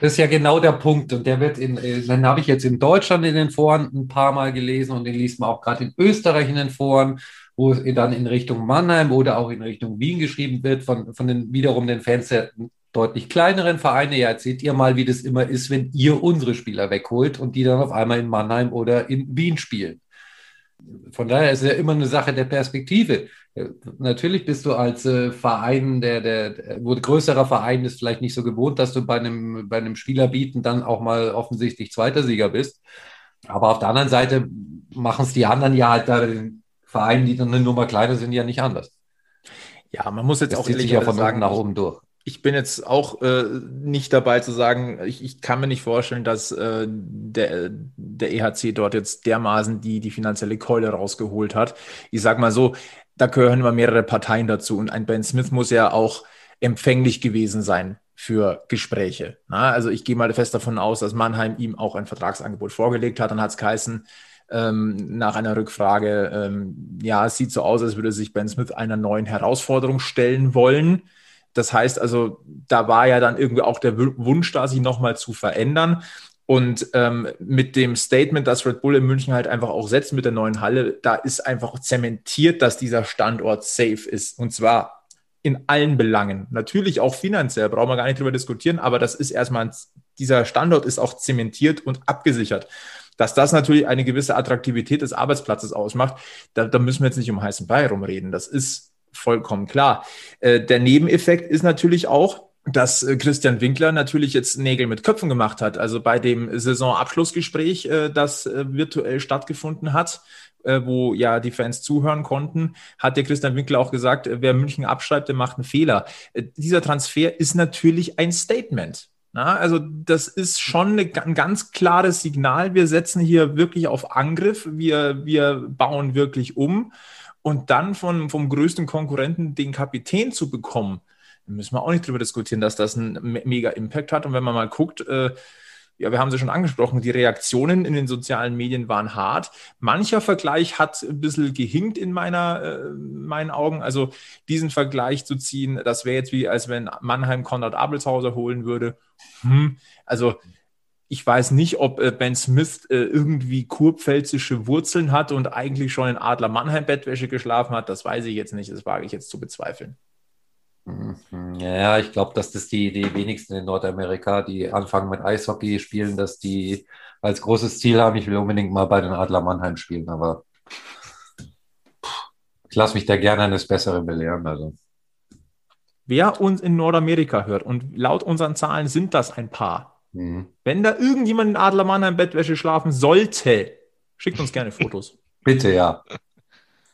Das ist ja genau der Punkt und der wird in, äh, dann habe ich jetzt in Deutschland in den Foren ein paar Mal gelesen und den liest man auch gerade in Österreich in den Foren wo es dann in Richtung Mannheim oder auch in Richtung Wien geschrieben wird, von, von den wiederum den Fans der deutlich kleineren Vereine. Ja, erzählt ihr mal, wie das immer ist, wenn ihr unsere Spieler wegholt und die dann auf einmal in Mannheim oder in Wien spielen. Von daher ist es ja immer eine Sache der Perspektive. Natürlich bist du als äh, Verein, der, der, wo größerer Verein ist, vielleicht nicht so gewohnt, dass du bei einem, bei einem Spieler bieten dann auch mal offensichtlich zweiter Sieger bist. Aber auf der anderen Seite machen es die anderen ja halt da Vereinen, die dann eine Nummer kleiner sind, ja nicht anders. Ja, man muss jetzt das auch ehrlich ja von sagen, nach oben durch. Ich bin jetzt auch äh, nicht dabei zu sagen, ich, ich kann mir nicht vorstellen, dass äh, der, der EHC dort jetzt dermaßen die, die finanzielle Keule rausgeholt hat. Ich sag mal so, da gehören immer mehrere Parteien dazu und ein Ben Smith muss ja auch empfänglich gewesen sein für Gespräche. Na, also ich gehe mal fest davon aus, dass Mannheim ihm auch ein Vertragsangebot vorgelegt hat. Dann hat es geheißen, ähm, nach einer Rückfrage, ähm, ja, es sieht so aus, als würde sich Ben Smith einer neuen Herausforderung stellen wollen. Das heißt also, da war ja dann irgendwie auch der Wunsch da, sich nochmal zu verändern. Und ähm, mit dem Statement, das Red Bull in München halt einfach auch setzt mit der neuen Halle, da ist einfach zementiert, dass dieser Standort safe ist. Und zwar in allen Belangen. Natürlich auch finanziell, brauchen wir gar nicht drüber diskutieren, aber das ist erstmal, dieser Standort ist auch zementiert und abgesichert. Dass das natürlich eine gewisse Attraktivität des Arbeitsplatzes ausmacht, da, da müssen wir jetzt nicht um heißen Brei rumreden. Das ist vollkommen klar. Äh, der Nebeneffekt ist natürlich auch, dass äh, Christian Winkler natürlich jetzt Nägel mit Köpfen gemacht hat. Also bei dem Saisonabschlussgespräch, äh, das äh, virtuell stattgefunden hat, wo ja die Fans zuhören konnten, hat der Christian Winkler auch gesagt, wer München abschreibt, der macht einen Fehler. Dieser Transfer ist natürlich ein Statement. Na, also das ist schon eine, ein ganz klares Signal. Wir setzen hier wirklich auf Angriff. Wir, wir bauen wirklich um. Und dann von, vom größten Konkurrenten den Kapitän zu bekommen, müssen wir auch nicht drüber diskutieren, dass das einen mega Impact hat. Und wenn man mal guckt, äh, ja, wir haben sie schon angesprochen, die Reaktionen in den sozialen Medien waren hart. Mancher Vergleich hat ein bisschen gehinkt in meiner, äh, meinen Augen. Also diesen Vergleich zu ziehen, das wäre jetzt wie, als wenn Mannheim Konrad Abelshauser holen würde. Hm. Also ich weiß nicht, ob äh, Ben Smith äh, irgendwie kurpfälzische Wurzeln hat und eigentlich schon in Adler Mannheim Bettwäsche geschlafen hat. Das weiß ich jetzt nicht. Das wage ich jetzt zu bezweifeln. Mhm. Ja, ich glaube, dass das die, die wenigsten in Nordamerika, die anfangen mit Eishockey spielen, dass die als großes Ziel haben, ich will unbedingt mal bei den Adler Mannheim spielen, aber ich lasse mich da gerne eines Besseren belehren. Also. Wer uns in Nordamerika hört, und laut unseren Zahlen sind das ein paar, mhm. wenn da irgendjemand in Adler Mannheim Bettwäsche schlafen sollte, schickt uns gerne Fotos. Bitte, ja.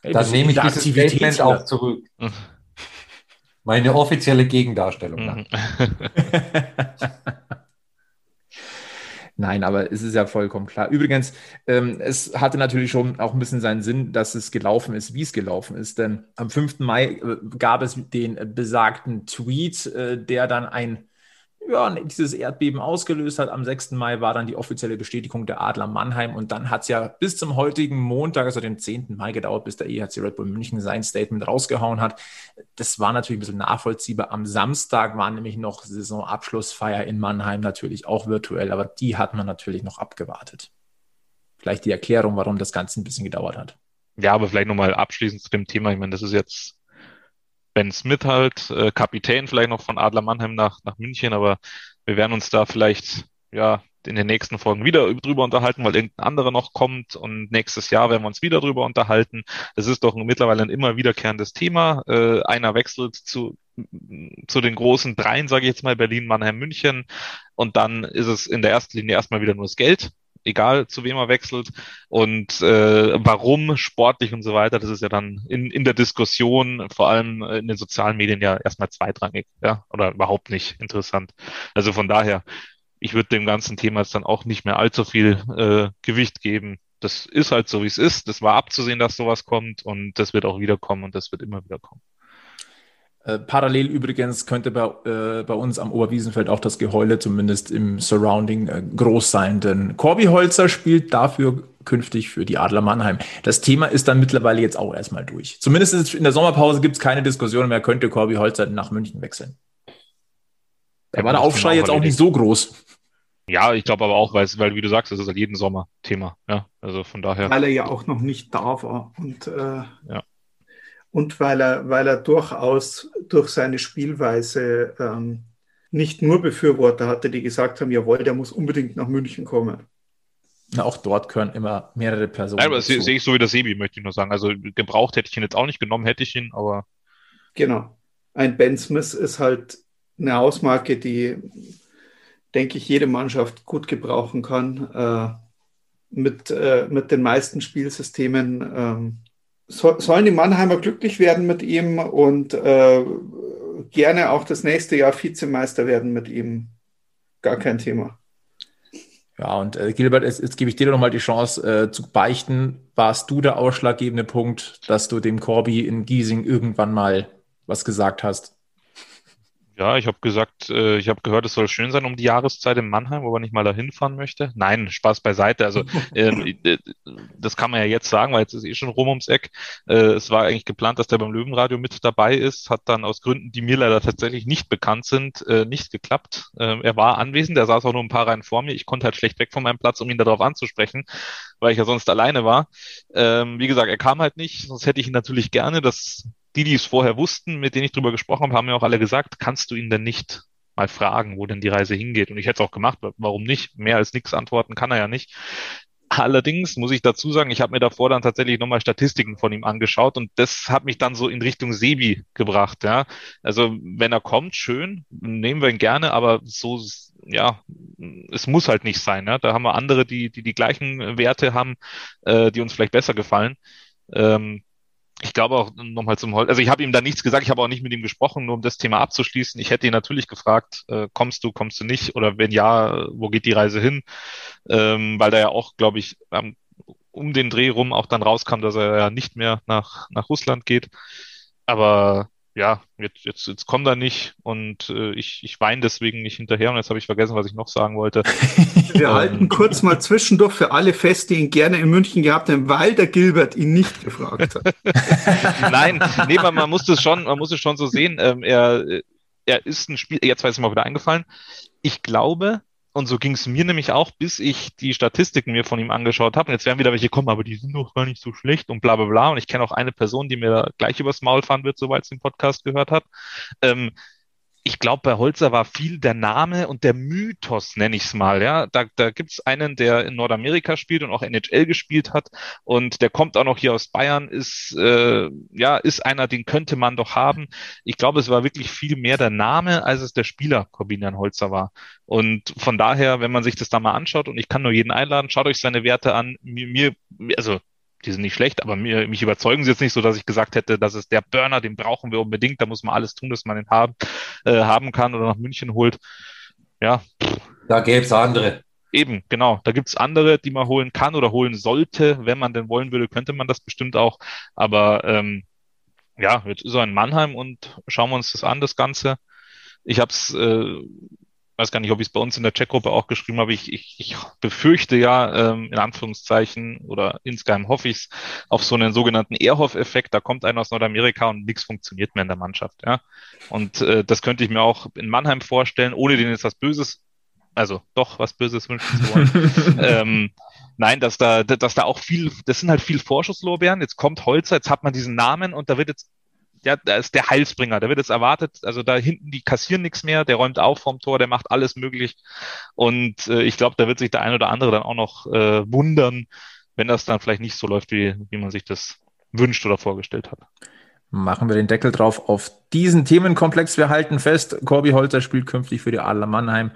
Dann nehme ich dieses Statement auch zurück. Meine offizielle Gegendarstellung. Mhm. Nein, aber es ist ja vollkommen klar. Übrigens, ähm, es hatte natürlich schon auch ein bisschen seinen Sinn, dass es gelaufen ist, wie es gelaufen ist. Denn am 5. Mai äh, gab es den besagten Tweet, äh, der dann ein ja, dieses Erdbeben ausgelöst hat. Am 6. Mai war dann die offizielle Bestätigung der Adler Mannheim und dann hat es ja bis zum heutigen Montag, also dem 10. Mai gedauert, bis der EHC Red Bull München sein Statement rausgehauen hat. Das war natürlich ein bisschen nachvollziehbar. Am Samstag war nämlich noch Saisonabschlussfeier in Mannheim, natürlich auch virtuell, aber die hat man natürlich noch abgewartet. Vielleicht die Erklärung, warum das Ganze ein bisschen gedauert hat. Ja, aber vielleicht nochmal abschließend zu dem Thema. Ich meine, das ist jetzt Ben Smith halt, äh, Kapitän vielleicht noch von Adler Mannheim nach, nach München, aber wir werden uns da vielleicht ja in den nächsten Folgen wieder drüber unterhalten, weil irgendein anderer noch kommt und nächstes Jahr werden wir uns wieder drüber unterhalten. Das ist doch mittlerweile ein immer wiederkehrendes Thema. Äh, einer wechselt zu, zu den großen Dreien, sage ich jetzt mal, Berlin, Mannheim, München. Und dann ist es in der ersten Linie erstmal wieder nur das Geld egal zu wem er wechselt und äh, warum sportlich und so weiter, das ist ja dann in, in der Diskussion, vor allem in den sozialen Medien ja erstmal zweitrangig, ja, oder überhaupt nicht interessant. Also von daher, ich würde dem ganzen Thema jetzt dann auch nicht mehr allzu viel äh, Gewicht geben. das ist halt so, wie es ist. Das war abzusehen, dass sowas kommt und das wird auch wiederkommen und das wird immer wieder kommen. Äh, parallel übrigens könnte bei, äh, bei uns am Oberwiesenfeld auch das Geheule zumindest im Surrounding äh, groß sein, denn Corby Holzer spielt dafür künftig für die Adler Mannheim. Das Thema ist dann mittlerweile jetzt auch erstmal durch. Zumindest in der Sommerpause gibt es keine Diskussion mehr, könnte Corby Holzer nach München wechseln. Da war der Aufschrei jetzt auch nicht so groß. Ja, ich glaube aber auch, weil, weil, wie du sagst, das ist halt jeden Sommer Thema. Ja, also von daher. Weil er ja auch noch nicht da war und äh, ja und weil er, weil er durchaus durch seine Spielweise ähm, nicht nur Befürworter hatte, die gesagt haben, jawohl, der muss unbedingt nach München kommen. Na, auch dort können immer mehrere Personen. Nein, aber das sehe ich so wie der Sebi, möchte ich nur sagen. Also gebraucht hätte ich ihn jetzt auch nicht, genommen hätte ich ihn, aber. Genau. Ein Ben Smith ist halt eine Hausmarke, die, denke ich, jede Mannschaft gut gebrauchen kann. Äh, mit, äh, mit den meisten Spielsystemen ähm, so, sollen die Mannheimer glücklich werden mit ihm und äh, gerne auch das nächste Jahr Vizemeister werden mit ihm. Gar kein Thema. Ja, und äh, Gilbert, jetzt, jetzt gebe ich dir nochmal die Chance äh, zu beichten. Warst du der ausschlaggebende Punkt, dass du dem Corby in Giesing irgendwann mal was gesagt hast? Ja, ich habe gesagt, äh, ich habe gehört, es soll schön sein um die Jahreszeit in Mannheim, wo man nicht mal dahin fahren möchte. Nein, Spaß beiseite. Also ähm, äh, das kann man ja jetzt sagen, weil jetzt ist eh schon rum ums Eck. Äh, es war eigentlich geplant, dass der beim Löwenradio mit dabei ist, hat dann aus Gründen, die mir leider tatsächlich nicht bekannt sind, äh, nicht geklappt. Ähm, er war anwesend, er saß auch nur ein paar Reihen vor mir. Ich konnte halt schlecht weg von meinem Platz, um ihn darauf anzusprechen, weil ich ja sonst alleine war. Ähm, wie gesagt, er kam halt nicht, sonst hätte ich ihn natürlich gerne. Das die, die es vorher wussten, mit denen ich drüber gesprochen habe, haben mir auch alle gesagt, kannst du ihn denn nicht mal fragen, wo denn die Reise hingeht? Und ich hätte es auch gemacht, warum nicht? Mehr als nichts antworten kann er ja nicht. Allerdings muss ich dazu sagen, ich habe mir davor dann tatsächlich nochmal Statistiken von ihm angeschaut und das hat mich dann so in Richtung Sebi gebracht. Ja, also wenn er kommt, schön, nehmen wir ihn gerne, aber so ja, es muss halt nicht sein. Ja? Da haben wir andere, die die die gleichen Werte haben, äh, die uns vielleicht besser gefallen. Ähm, ich glaube auch nochmal zum Holz, also ich habe ihm da nichts gesagt, ich habe auch nicht mit ihm gesprochen, nur um das Thema abzuschließen. Ich hätte ihn natürlich gefragt, äh, kommst du, kommst du nicht? Oder wenn ja, wo geht die Reise hin? Ähm, weil da ja auch, glaube ich, ähm, um den Dreh rum auch dann rauskam, dass er ja nicht mehr nach, nach Russland geht. Aber ja, jetzt, jetzt, jetzt kommt er nicht und äh, ich, ich weine deswegen nicht hinterher und jetzt habe ich vergessen, was ich noch sagen wollte. Wir ähm, halten kurz mal zwischendurch für alle fest, die ihn gerne in München gehabt haben, weil der Gilbert ihn nicht gefragt hat. Nein, nee, man, man muss es schon, man muss es schon so sehen. Ähm, er, er ist ein Spiel, jetzt weiß ich mal wieder eingefallen. Ich glaube, und so ging es mir nämlich auch, bis ich die Statistiken mir von ihm angeschaut habe. Und jetzt werden wieder welche kommen, aber die sind doch gar nicht so schlecht und bla bla bla. Und ich kenne auch eine Person, die mir gleich übers Maul fahren wird, soweit sie den Podcast gehört hat. Ähm, ich glaube, bei Holzer war viel der Name und der Mythos, nenne ich es mal. Ja, da, da gibt einen, der in Nordamerika spielt und auch NHL gespielt hat und der kommt auch noch hier aus Bayern. Ist äh, ja ist einer, den könnte man doch haben. Ich glaube, es war wirklich viel mehr der Name, als es der Spieler Corbinian Holzer war. Und von daher, wenn man sich das da mal anschaut und ich kann nur jeden einladen, schaut euch seine Werte an. Mir, mir also die sind nicht schlecht, aber mir, mich überzeugen sie jetzt nicht so, dass ich gesagt hätte, das ist der Burner, den brauchen wir unbedingt, da muss man alles tun, dass man ihn haben, äh, haben kann oder nach München holt. Ja. Da gäbe es andere. Eben, genau. Da gibt's andere, die man holen kann oder holen sollte. Wenn man denn wollen würde, könnte man das bestimmt auch. Aber ähm, ja, jetzt ist er in Mannheim und schauen wir uns das an, das Ganze. Ich habe es äh, weiß gar nicht, ob ich es bei uns in der Chatgruppe auch geschrieben habe, ich, ich, ich befürchte ja, ähm, in Anführungszeichen, oder insgeheim hoffe ich es, auf so einen sogenannten Ehrhoff-Effekt, da kommt einer aus Nordamerika und nichts funktioniert mehr in der Mannschaft. Ja? Und äh, das könnte ich mir auch in Mannheim vorstellen, ohne denen jetzt was Böses, also doch was Böses wünschen zu wollen. ähm, nein, dass da, dass da auch viel, das sind halt viel Vorschusslorbeeren. Jetzt kommt Holzer, jetzt hat man diesen Namen und da wird jetzt ja, da ist der Heilsbringer, da wird es erwartet, also da hinten, die kassieren nichts mehr, der räumt auf vom Tor, der macht alles möglich. Und äh, ich glaube, da wird sich der ein oder andere dann auch noch äh, wundern, wenn das dann vielleicht nicht so läuft, wie, wie man sich das wünscht oder vorgestellt hat. Machen wir den Deckel drauf auf diesen Themenkomplex. Wir halten fest, Corby Holzer spielt künftig für die Adler Mannheim.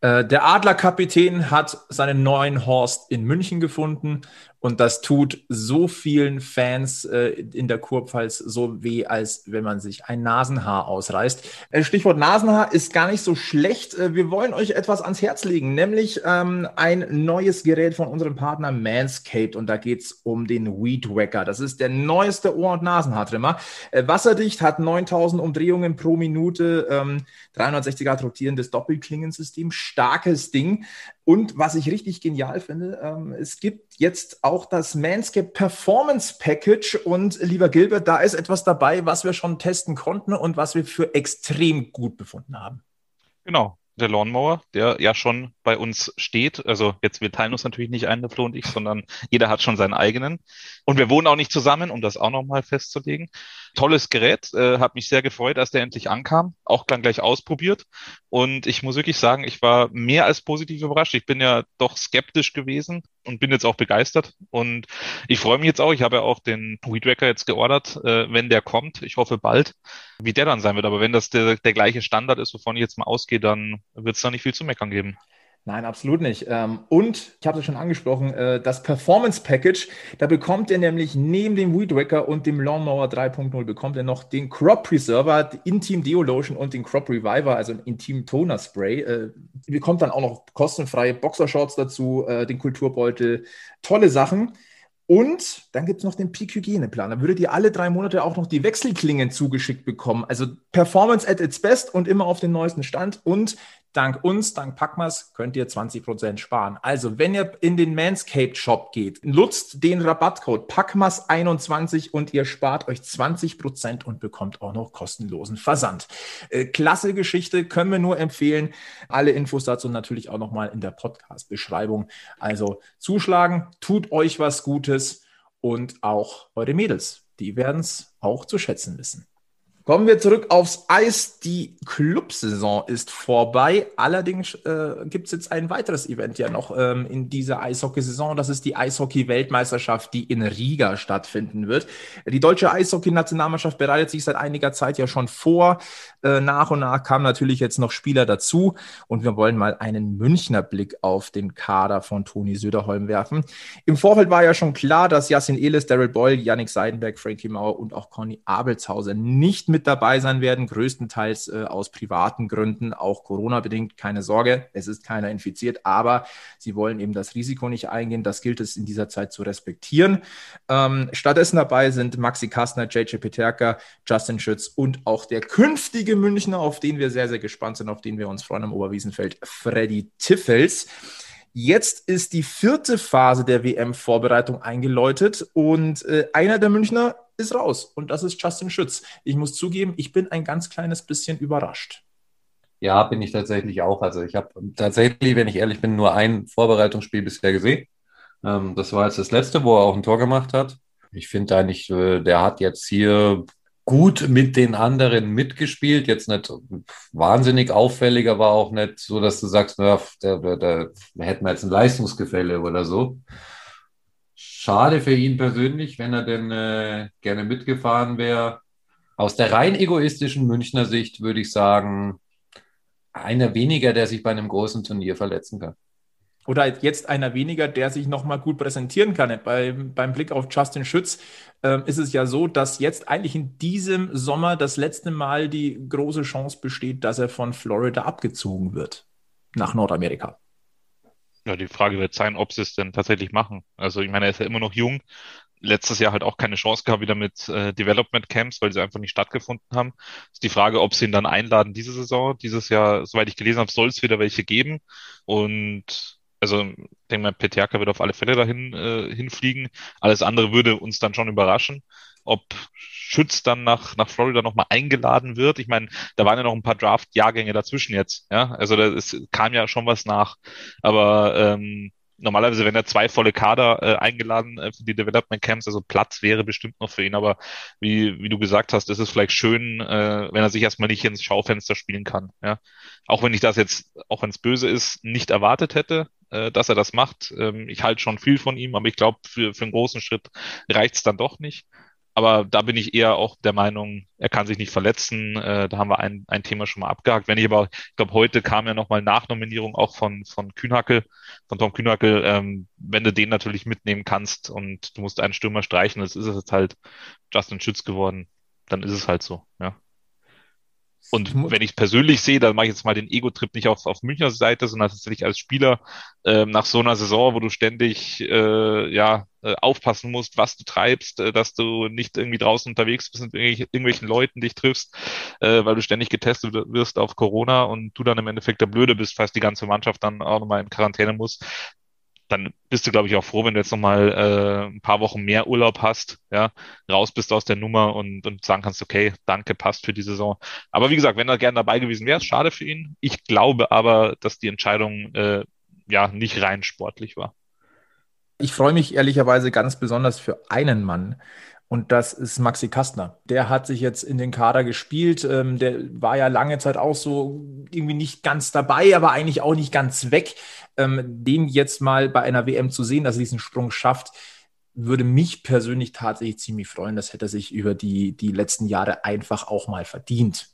Äh, der Adlerkapitän hat seinen neuen Horst in München gefunden und das tut so vielen Fans äh, in der Kurpfalz so weh, als wenn man sich ein Nasenhaar ausreißt. Äh, Stichwort Nasenhaar ist gar nicht so schlecht. Äh, wir wollen euch etwas ans Herz legen, nämlich ähm, ein neues Gerät von unserem Partner Manscaped und da geht es um den Weed Wacker. Das ist der neueste Ohr- und Nasenhaartrimmer. Äh, wasserdicht, hat 9000 Umdrehungen pro Minute, ähm, 360 Grad rotierendes Doppelklingensystem, starkes Ding. Und was ich richtig genial finde, ähm, es gibt jetzt auch das Manscaped Performance Package. Und lieber Gilbert, da ist etwas dabei, was wir schon testen konnten und was wir für extrem gut befunden haben. Genau, der Lawnmower, der ja schon bei uns steht. Also jetzt, wir teilen uns natürlich nicht ein, der Flo und ich, sondern jeder hat schon seinen eigenen. Und wir wohnen auch nicht zusammen, um das auch nochmal festzulegen tolles Gerät, äh, hat mich sehr gefreut, als der endlich ankam, auch dann gleich ausprobiert und ich muss wirklich sagen, ich war mehr als positiv überrascht. Ich bin ja doch skeptisch gewesen und bin jetzt auch begeistert. Und ich freue mich jetzt auch, ich habe ja auch den Weedwacker jetzt geordert, äh, wenn der kommt, ich hoffe bald, wie der dann sein wird, aber wenn das der, der gleiche Standard ist, wovon ich jetzt mal ausgehe, dann wird es da nicht viel zu meckern geben. Nein, absolut nicht. Ähm, und ich habe es schon angesprochen, äh, das Performance Package, da bekommt ihr nämlich neben dem Weed Wacker und dem Lawnmower 3.0 bekommt ihr noch den Crop Preserver, Intim Deo Lotion und den Crop Reviver, also ein Intim Toner Spray. Ihr äh, bekommt dann auch noch kostenfreie Boxershorts dazu, äh, den Kulturbeutel, tolle Sachen. Und dann gibt es noch den Peak-Hygieneplan. Da würdet ihr alle drei Monate auch noch die Wechselklingen zugeschickt bekommen. Also Performance at its best und immer auf den neuesten Stand. Und Dank uns, dank Packmas, könnt ihr 20% sparen. Also, wenn ihr in den Manscaped Shop geht, nutzt den Rabattcode Packmas21 und ihr spart euch 20% und bekommt auch noch kostenlosen Versand. Äh, klasse Geschichte, können wir nur empfehlen. Alle Infos dazu natürlich auch nochmal in der Podcast-Beschreibung. Also zuschlagen, tut euch was Gutes und auch eure Mädels, die werden es auch zu schätzen wissen. Kommen wir zurück aufs Eis. Die Clubsaison ist vorbei. Allerdings äh, gibt es jetzt ein weiteres Event ja noch ähm, in dieser Eishockeysaison. Das ist die Eishockey-Weltmeisterschaft, die in Riga stattfinden wird. Die deutsche Eishockey-Nationalmannschaft bereitet sich seit einiger Zeit ja schon vor. Äh, nach und nach kamen natürlich jetzt noch Spieler dazu. Und wir wollen mal einen Münchner Blick auf den Kader von Toni Söderholm werfen. Im Vorfeld war ja schon klar, dass Jasin Elis, Daryl Boyle, Yannick Seidenberg, Frankie Mauer und auch Conny Abelshauser nicht mit dabei sein werden, größtenteils äh, aus privaten Gründen, auch Corona-bedingt. Keine Sorge, es ist keiner infiziert, aber sie wollen eben das Risiko nicht eingehen. Das gilt es in dieser Zeit zu respektieren. Ähm, stattdessen dabei sind Maxi Kastner, JJ Peterka, Justin Schütz und auch der künftige Münchner, auf den wir sehr, sehr gespannt sind, auf den wir uns freuen am Oberwiesenfeld, Freddy Tiffels. Jetzt ist die vierte Phase der WM-Vorbereitung eingeläutet und äh, einer der Münchner ist raus und das ist Justin Schütz. Ich muss zugeben, ich bin ein ganz kleines bisschen überrascht. Ja, bin ich tatsächlich auch. Also ich habe tatsächlich, wenn ich ehrlich bin, nur ein Vorbereitungsspiel bisher gesehen. Ähm, das war jetzt das letzte, wo er auch ein Tor gemacht hat. Ich finde eigentlich, äh, der hat jetzt hier gut mit den anderen mitgespielt. Jetzt nicht wahnsinnig auffällig, aber auch nicht so, dass du sagst, da hätten wir jetzt ein Leistungsgefälle oder so. Schade für ihn persönlich, wenn er denn äh, gerne mitgefahren wäre. Aus der rein egoistischen Münchner Sicht würde ich sagen, einer weniger, der sich bei einem großen Turnier verletzen kann. Oder jetzt einer weniger, der sich nochmal gut präsentieren kann. Bei, beim Blick auf Justin Schütz äh, ist es ja so, dass jetzt eigentlich in diesem Sommer das letzte Mal die große Chance besteht, dass er von Florida abgezogen wird nach Nordamerika. Ja, die Frage wird sein, ob sie es denn tatsächlich machen. Also ich meine, er ist ja immer noch jung. Letztes Jahr halt auch keine Chance gehabt wieder mit äh, Development Camps, weil sie einfach nicht stattgefunden haben. Ist die Frage, ob sie ihn dann einladen diese Saison. Dieses Jahr, soweit ich gelesen habe, soll es wieder welche geben. Und also ich denke mal, Peterka wird auf alle Fälle dahin äh, hinfliegen. Alles andere würde uns dann schon überraschen. Ob Schütz dann nach, nach Florida nochmal eingeladen wird. Ich meine, da waren ja noch ein paar Draft-Jahrgänge dazwischen jetzt. Ja, also da ist, kam ja schon was nach. Aber ähm, normalerweise wenn er zwei volle Kader äh, eingeladen äh, für die Development Camps, also Platz wäre bestimmt noch für ihn, aber wie, wie du gesagt hast, ist es vielleicht schön, äh, wenn er sich erstmal nicht ins Schaufenster spielen kann. Ja? Auch wenn ich das jetzt, auch wenn es böse ist, nicht erwartet hätte, äh, dass er das macht. Ähm, ich halte schon viel von ihm, aber ich glaube, für, für einen großen Schritt reicht es dann doch nicht. Aber da bin ich eher auch der Meinung, er kann sich nicht verletzen. Äh, da haben wir ein, ein Thema schon mal abgehakt. Wenn ich aber, ich glaube, heute kam ja nochmal Nachnominierung auch von, von Kühnhackel, von Tom Kühnhackel. Ähm, wenn du den natürlich mitnehmen kannst und du musst einen Stürmer streichen, das ist es jetzt halt Justin Schütz geworden, dann ist es halt so, ja. Und wenn ich es persönlich sehe, dann mache ich jetzt mal den Ego-Trip nicht auf, auf Münchner Seite, sondern tatsächlich als Spieler ähm, nach so einer Saison, wo du ständig äh, ja, äh, aufpassen musst, was du treibst, äh, dass du nicht irgendwie draußen unterwegs bist mit irgendwelchen Leuten dich triffst, äh, weil du ständig getestet wirst auf Corona und du dann im Endeffekt der Blöde bist, falls die ganze Mannschaft dann auch nochmal in Quarantäne muss dann bist du, glaube ich, auch froh, wenn du jetzt nochmal äh, ein paar Wochen mehr Urlaub hast, ja, raus bist aus der Nummer und, und sagen kannst, okay, danke, passt für die Saison. Aber wie gesagt, wenn er gerne dabei gewesen wäre, schade für ihn. Ich glaube aber, dass die Entscheidung äh, ja nicht rein sportlich war. Ich freue mich ehrlicherweise ganz besonders für einen Mann, und das ist Maxi Kastner. Der hat sich jetzt in den Kader gespielt. Ähm, der war ja lange Zeit auch so irgendwie nicht ganz dabei, aber eigentlich auch nicht ganz weg. Ähm, den jetzt mal bei einer WM zu sehen, dass er diesen Sprung schafft, würde mich persönlich tatsächlich ziemlich freuen. Das hätte er sich über die, die letzten Jahre einfach auch mal verdient.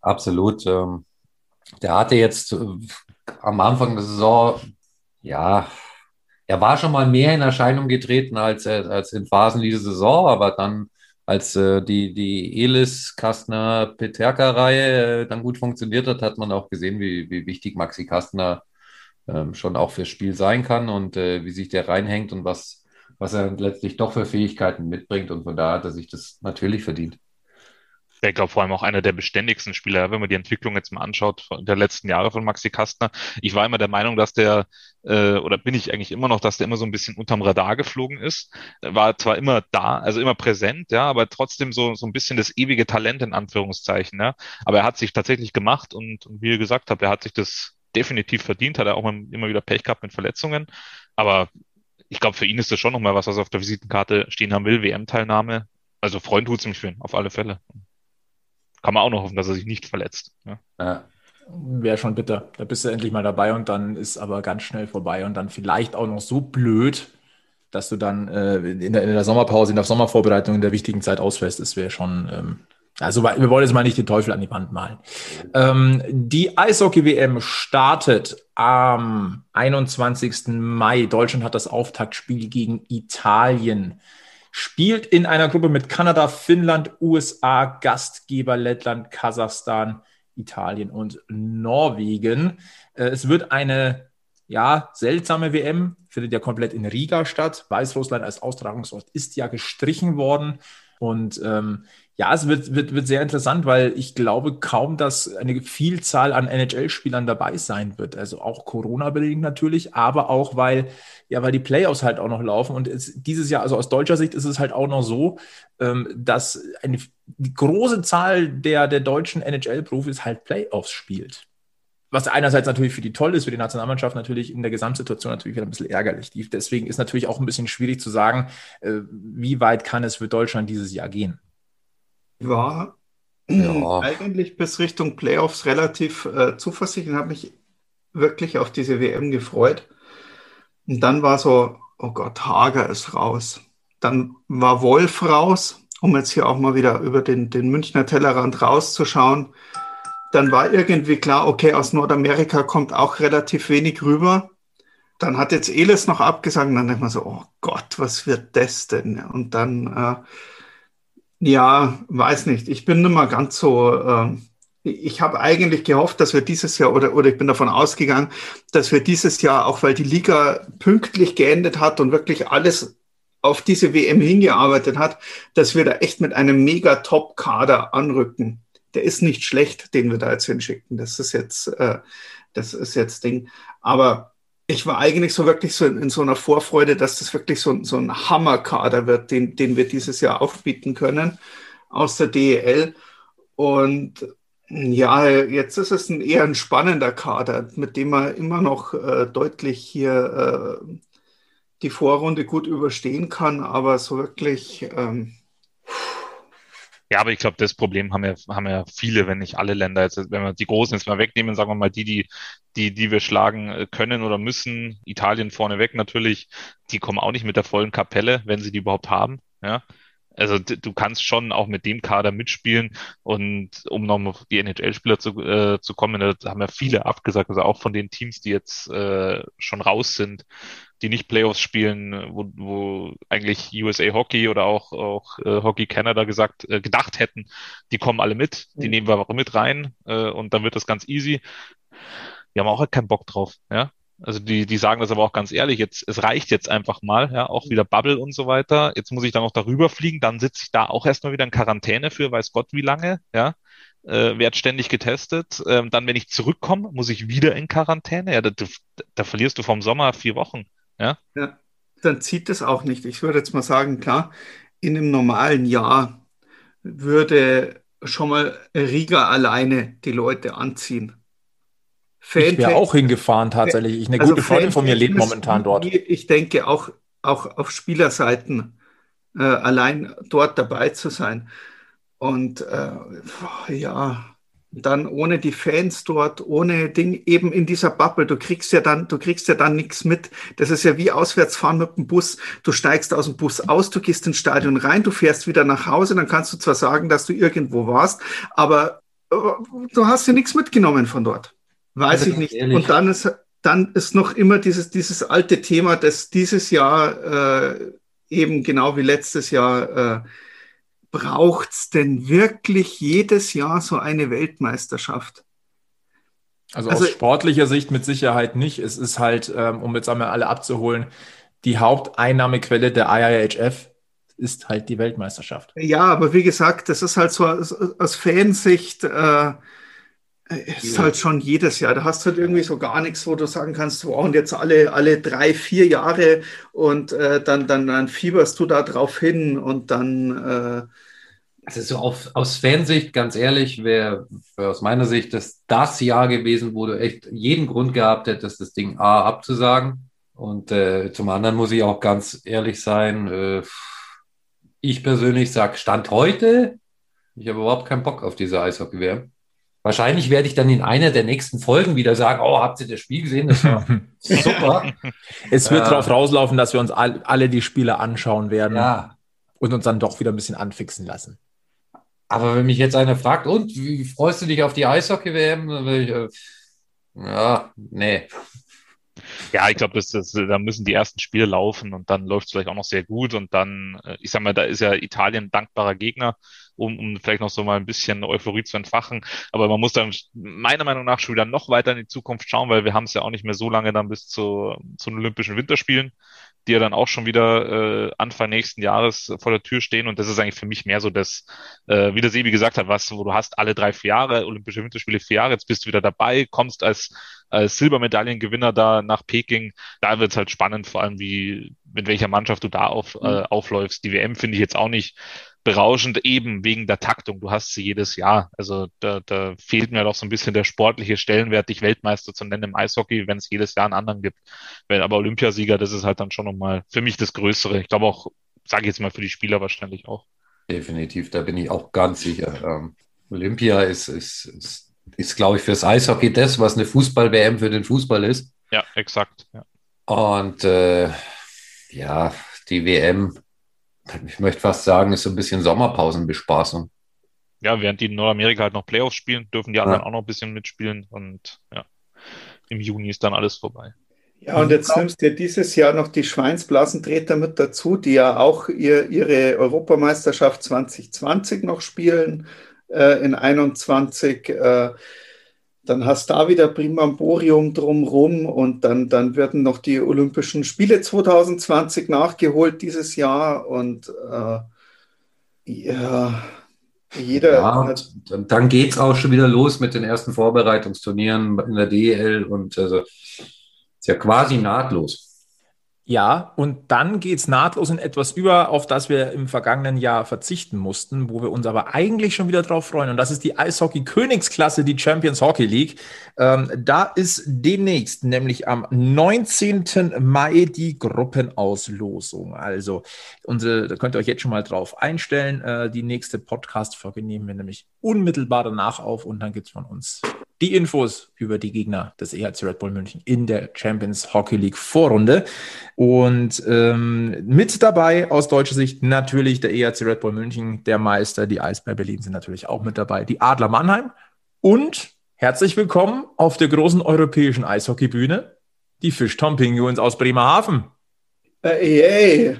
Absolut. Ähm, der hatte jetzt äh, am Anfang der Saison, ja, er war schon mal mehr in Erscheinung getreten als, äh, als in Phasen dieser Saison, aber dann, als äh, die, die Elis Kastner Peterka-Reihe äh, dann gut funktioniert hat, hat man auch gesehen, wie, wie wichtig Maxi Kastner ähm, schon auch fürs Spiel sein kann und äh, wie sich der reinhängt und was, was er letztlich doch für Fähigkeiten mitbringt. Und von daher hat er sich das natürlich verdient der, glaube vor allem auch einer der beständigsten Spieler, wenn man die Entwicklung jetzt mal anschaut der letzten Jahre von Maxi Kastner. Ich war immer der Meinung, dass der, äh, oder bin ich eigentlich immer noch, dass der immer so ein bisschen unterm Radar geflogen ist. War zwar immer da, also immer präsent, ja, aber trotzdem so, so ein bisschen das ewige Talent in Anführungszeichen, ja. Aber er hat sich tatsächlich gemacht und, und wie ihr gesagt habt, er hat sich das definitiv verdient, hat er auch immer wieder Pech gehabt mit Verletzungen. Aber ich glaube, für ihn ist das schon nochmal was, was er auf der Visitenkarte stehen haben will, WM-Teilnahme. Also Freund tut's mich für ihn, auf alle Fälle kann man auch noch hoffen, dass er sich nicht verletzt. Ja. ja. Wäre schon bitter. Da bist du endlich mal dabei und dann ist aber ganz schnell vorbei und dann vielleicht auch noch so blöd, dass du dann äh, in, der, in, der, Sommerpause, in der Sommervorbereitung in der wichtigen Zeit ausfällst. Das wäre schon. Ähm, also wir wollen jetzt mal nicht den Teufel an die Wand malen. Ähm, die Eishockey-WM startet am 21. Mai. Deutschland hat das Auftaktspiel gegen Italien spielt in einer Gruppe mit Kanada, Finnland, USA, Gastgeber Lettland, Kasachstan, Italien und Norwegen. Äh, es wird eine ja, seltsame WM, findet ja komplett in Riga statt. Weißrussland als Austragungsort ist ja gestrichen worden. Und ähm, ja, es wird, wird, wird sehr interessant, weil ich glaube kaum, dass eine Vielzahl an NHL-Spielern dabei sein wird. Also auch Corona-bedingt natürlich, aber auch, weil, ja, weil die Playoffs halt auch noch laufen. Und es, dieses Jahr, also aus deutscher Sicht ist es halt auch noch so, ähm, dass eine große Zahl der, der deutschen NHL-Profis halt Playoffs spielt. Was einerseits natürlich für die toll ist, für die Nationalmannschaft natürlich in der Gesamtsituation natürlich wieder ein bisschen ärgerlich. Deswegen ist natürlich auch ein bisschen schwierig zu sagen, äh, wie weit kann es für Deutschland dieses Jahr gehen war ja. eigentlich bis Richtung Playoffs relativ äh, zuversichtlich und habe mich wirklich auf diese WM gefreut. Und dann war so, oh Gott, Hager ist raus. Dann war Wolf raus, um jetzt hier auch mal wieder über den, den Münchner Tellerrand rauszuschauen. Dann war irgendwie klar, okay, aus Nordamerika kommt auch relativ wenig rüber. Dann hat jetzt Elis noch abgesagt und dann denkt man so, oh Gott, was wird das denn? Und dann äh, ja, weiß nicht. Ich bin nicht mal ganz so. Äh, ich habe eigentlich gehofft, dass wir dieses Jahr oder, oder ich bin davon ausgegangen, dass wir dieses Jahr, auch weil die Liga pünktlich geendet hat und wirklich alles auf diese WM hingearbeitet hat, dass wir da echt mit einem mega Top-Kader anrücken. Der ist nicht schlecht, den wir da jetzt hinschicken. Das ist jetzt, äh, das ist jetzt Ding. Aber ich war eigentlich so wirklich so in, in, so einer Vorfreude, dass das wirklich so, so ein Hammerkader wird, den, den wir dieses Jahr aufbieten können aus der DEL. Und ja, jetzt ist es ein eher ein spannender Kader, mit dem man immer noch äh, deutlich hier äh, die Vorrunde gut überstehen kann, aber so wirklich ähm, ja, aber ich glaube, das Problem haben ja, haben ja viele, wenn nicht alle Länder. Jetzt, wenn wir die Großen jetzt mal wegnehmen, sagen wir mal die, die, die, die wir schlagen äh, können oder müssen. Italien vorneweg natürlich, die kommen auch nicht mit der vollen Kapelle, wenn sie die überhaupt haben. Ja. Also du kannst schon auch mit dem Kader mitspielen und um noch auf die NHL-Spieler zu, äh, zu kommen, da haben ja viele abgesagt, also auch von den Teams, die jetzt äh, schon raus sind, die nicht Playoffs spielen, wo, wo eigentlich USA Hockey oder auch, auch äh, Hockey Canada gesagt, äh, gedacht hätten, die kommen alle mit, die mhm. nehmen wir auch mit rein äh, und dann wird das ganz easy. Wir haben auch halt keinen Bock drauf, ja. Also die, die sagen das aber auch ganz ehrlich, jetzt, es reicht jetzt einfach mal, ja, auch wieder Bubble und so weiter. Jetzt muss ich dann noch darüber fliegen, dann sitze ich da auch erstmal wieder in Quarantäne für weiß Gott wie lange, ja. Äh, werd ständig getestet. Ähm, dann, wenn ich zurückkomme, muss ich wieder in Quarantäne. Ja, da, da verlierst du vom Sommer vier Wochen. Ja? ja, dann zieht es auch nicht. Ich würde jetzt mal sagen, klar, in einem normalen Jahr würde schon mal Riga alleine die Leute anziehen. ich wäre auch hingefahren tatsächlich. Ich, eine also gute Freundin von mir lebt momentan dort. Ich denke auch, auch auf Spielerseiten äh, allein dort dabei zu sein. Und äh, ja, dann ohne die Fans dort, ohne Ding, eben in dieser Bubble. Du kriegst ja dann, du kriegst ja dann nichts mit. Das ist ja wie Auswärtsfahren mit dem Bus. Du steigst aus dem Bus aus, du gehst ins Stadion rein, du fährst wieder nach Hause, dann kannst du zwar sagen, dass du irgendwo warst, aber äh, du hast ja nichts mitgenommen von dort. Weiß also ich nicht. Ehrlich. Und dann ist, dann ist noch immer dieses, dieses alte Thema, das dieses Jahr äh, eben genau wie letztes Jahr äh, braucht es denn wirklich jedes Jahr so eine Weltmeisterschaft? Also, also, aus sportlicher Sicht mit Sicherheit nicht. Es ist halt, ähm, um jetzt einmal alle abzuholen, die Haupteinnahmequelle der IIHF ist halt die Weltmeisterschaft. Ja, aber wie gesagt, das ist halt so aus, aus Fansicht, äh, ist ja. halt schon jedes Jahr. Da hast du halt irgendwie so gar nichts, wo du sagen kannst, wow, und jetzt alle, alle drei, vier Jahre und äh, dann, dann, dann fieberst du da drauf hin und dann äh, also so auf, aus Fansicht, ganz ehrlich, wäre aus meiner Sicht das, das Jahr gewesen, wo du echt jeden Grund gehabt hättest, das Ding A abzusagen. Und äh, zum anderen muss ich auch ganz ehrlich sein, äh, ich persönlich sage, Stand heute, ich habe überhaupt keinen Bock auf diese Eishockey-WM. Wahrscheinlich werde ich dann in einer der nächsten Folgen wieder sagen, oh, habt ihr das Spiel gesehen? Das war super. es wird äh, darauf rauslaufen, dass wir uns all, alle die Spiele anschauen werden. Ja. Und uns dann doch wieder ein bisschen anfixen lassen. Aber wenn mich jetzt einer fragt, und wie freust du dich auf die Eishockey-WM? Äh, ja, nee. Ja, ich glaube, das, das, da müssen die ersten Spiele laufen und dann läuft es vielleicht auch noch sehr gut. Und dann, äh, ich sag mal, da ist ja Italien ein dankbarer Gegner, um, um vielleicht noch so mal ein bisschen Euphorie zu entfachen. Aber man muss dann meiner Meinung nach schon wieder noch weiter in die Zukunft schauen, weil wir haben es ja auch nicht mehr so lange dann bis zu, zu den Olympischen Winterspielen die ja dann auch schon wieder äh, Anfang nächsten Jahres vor der Tür stehen. Und das ist eigentlich für mich mehr so das, äh, wie der Sebi gesagt hat, was, wo du hast alle drei, vier Jahre, Olympische Winterspiele vier Jahre, jetzt bist du wieder dabei, kommst als, als Silbermedaillengewinner da nach Peking. Da wird es halt spannend, vor allem wie, mit welcher Mannschaft du da auf, äh, mhm. aufläufst. Die WM finde ich jetzt auch nicht berauschend eben wegen der Taktung. Du hast sie jedes Jahr. Also da, da fehlt mir doch so ein bisschen der sportliche Stellenwert, dich Weltmeister zu nennen im Eishockey, wenn es jedes Jahr einen anderen gibt. Wenn aber Olympiasieger, das ist halt dann schon nochmal für mich das Größere. Ich glaube auch, sage ich jetzt mal für die Spieler wahrscheinlich auch. Definitiv, da bin ich auch ganz sicher. Ähm, Olympia ist, ist, ist, ist glaube ich, fürs Eishockey das, was eine Fußball-WM für den Fußball ist. Ja, exakt. Ja. Und äh, ja, die WM ich möchte fast sagen, ist so ein bisschen Sommerpausenbespaßung. Ja, während die in Nordamerika halt noch Playoffs spielen, dürfen die anderen ja. auch noch ein bisschen mitspielen und ja, im Juni ist dann alles vorbei. Ja, und jetzt nimmst du dieses Jahr noch die Schweinsblasentreter mit dazu, die ja auch ihr, ihre Europameisterschaft 2020 noch spielen äh, in 21. Äh, dann hast du da wieder Primamborium drumrum und dann, dann werden noch die Olympischen Spiele 2020 nachgeholt dieses Jahr und äh, ja, jeder. Ja, hat, dann geht es auch schon wieder los mit den ersten Vorbereitungsturnieren in der DL und also ist ja quasi nahtlos. Ja, und dann geht's nahtlos in etwas über, auf das wir im vergangenen Jahr verzichten mussten, wo wir uns aber eigentlich schon wieder drauf freuen. Und das ist die Eishockey-Königsklasse, die Champions Hockey League. Ähm, da ist demnächst, nämlich am 19. Mai, die Gruppenauslosung. Also, unsere, da könnt ihr euch jetzt schon mal drauf einstellen. Äh, die nächste Podcast-Folge nehmen wir nämlich unmittelbar danach auf und dann gibt's von uns die Infos über die Gegner des EHC Red Bull München in der Champions Hockey League Vorrunde. Und ähm, mit dabei aus deutscher Sicht natürlich der EHC Red Bull München, der Meister, die Eisbär Berlin sind natürlich auch mit dabei, die Adler Mannheim und herzlich willkommen auf der großen europäischen Eishockeybühne, die Fisch Tom Penguins aus Bremerhaven. Äh, ey,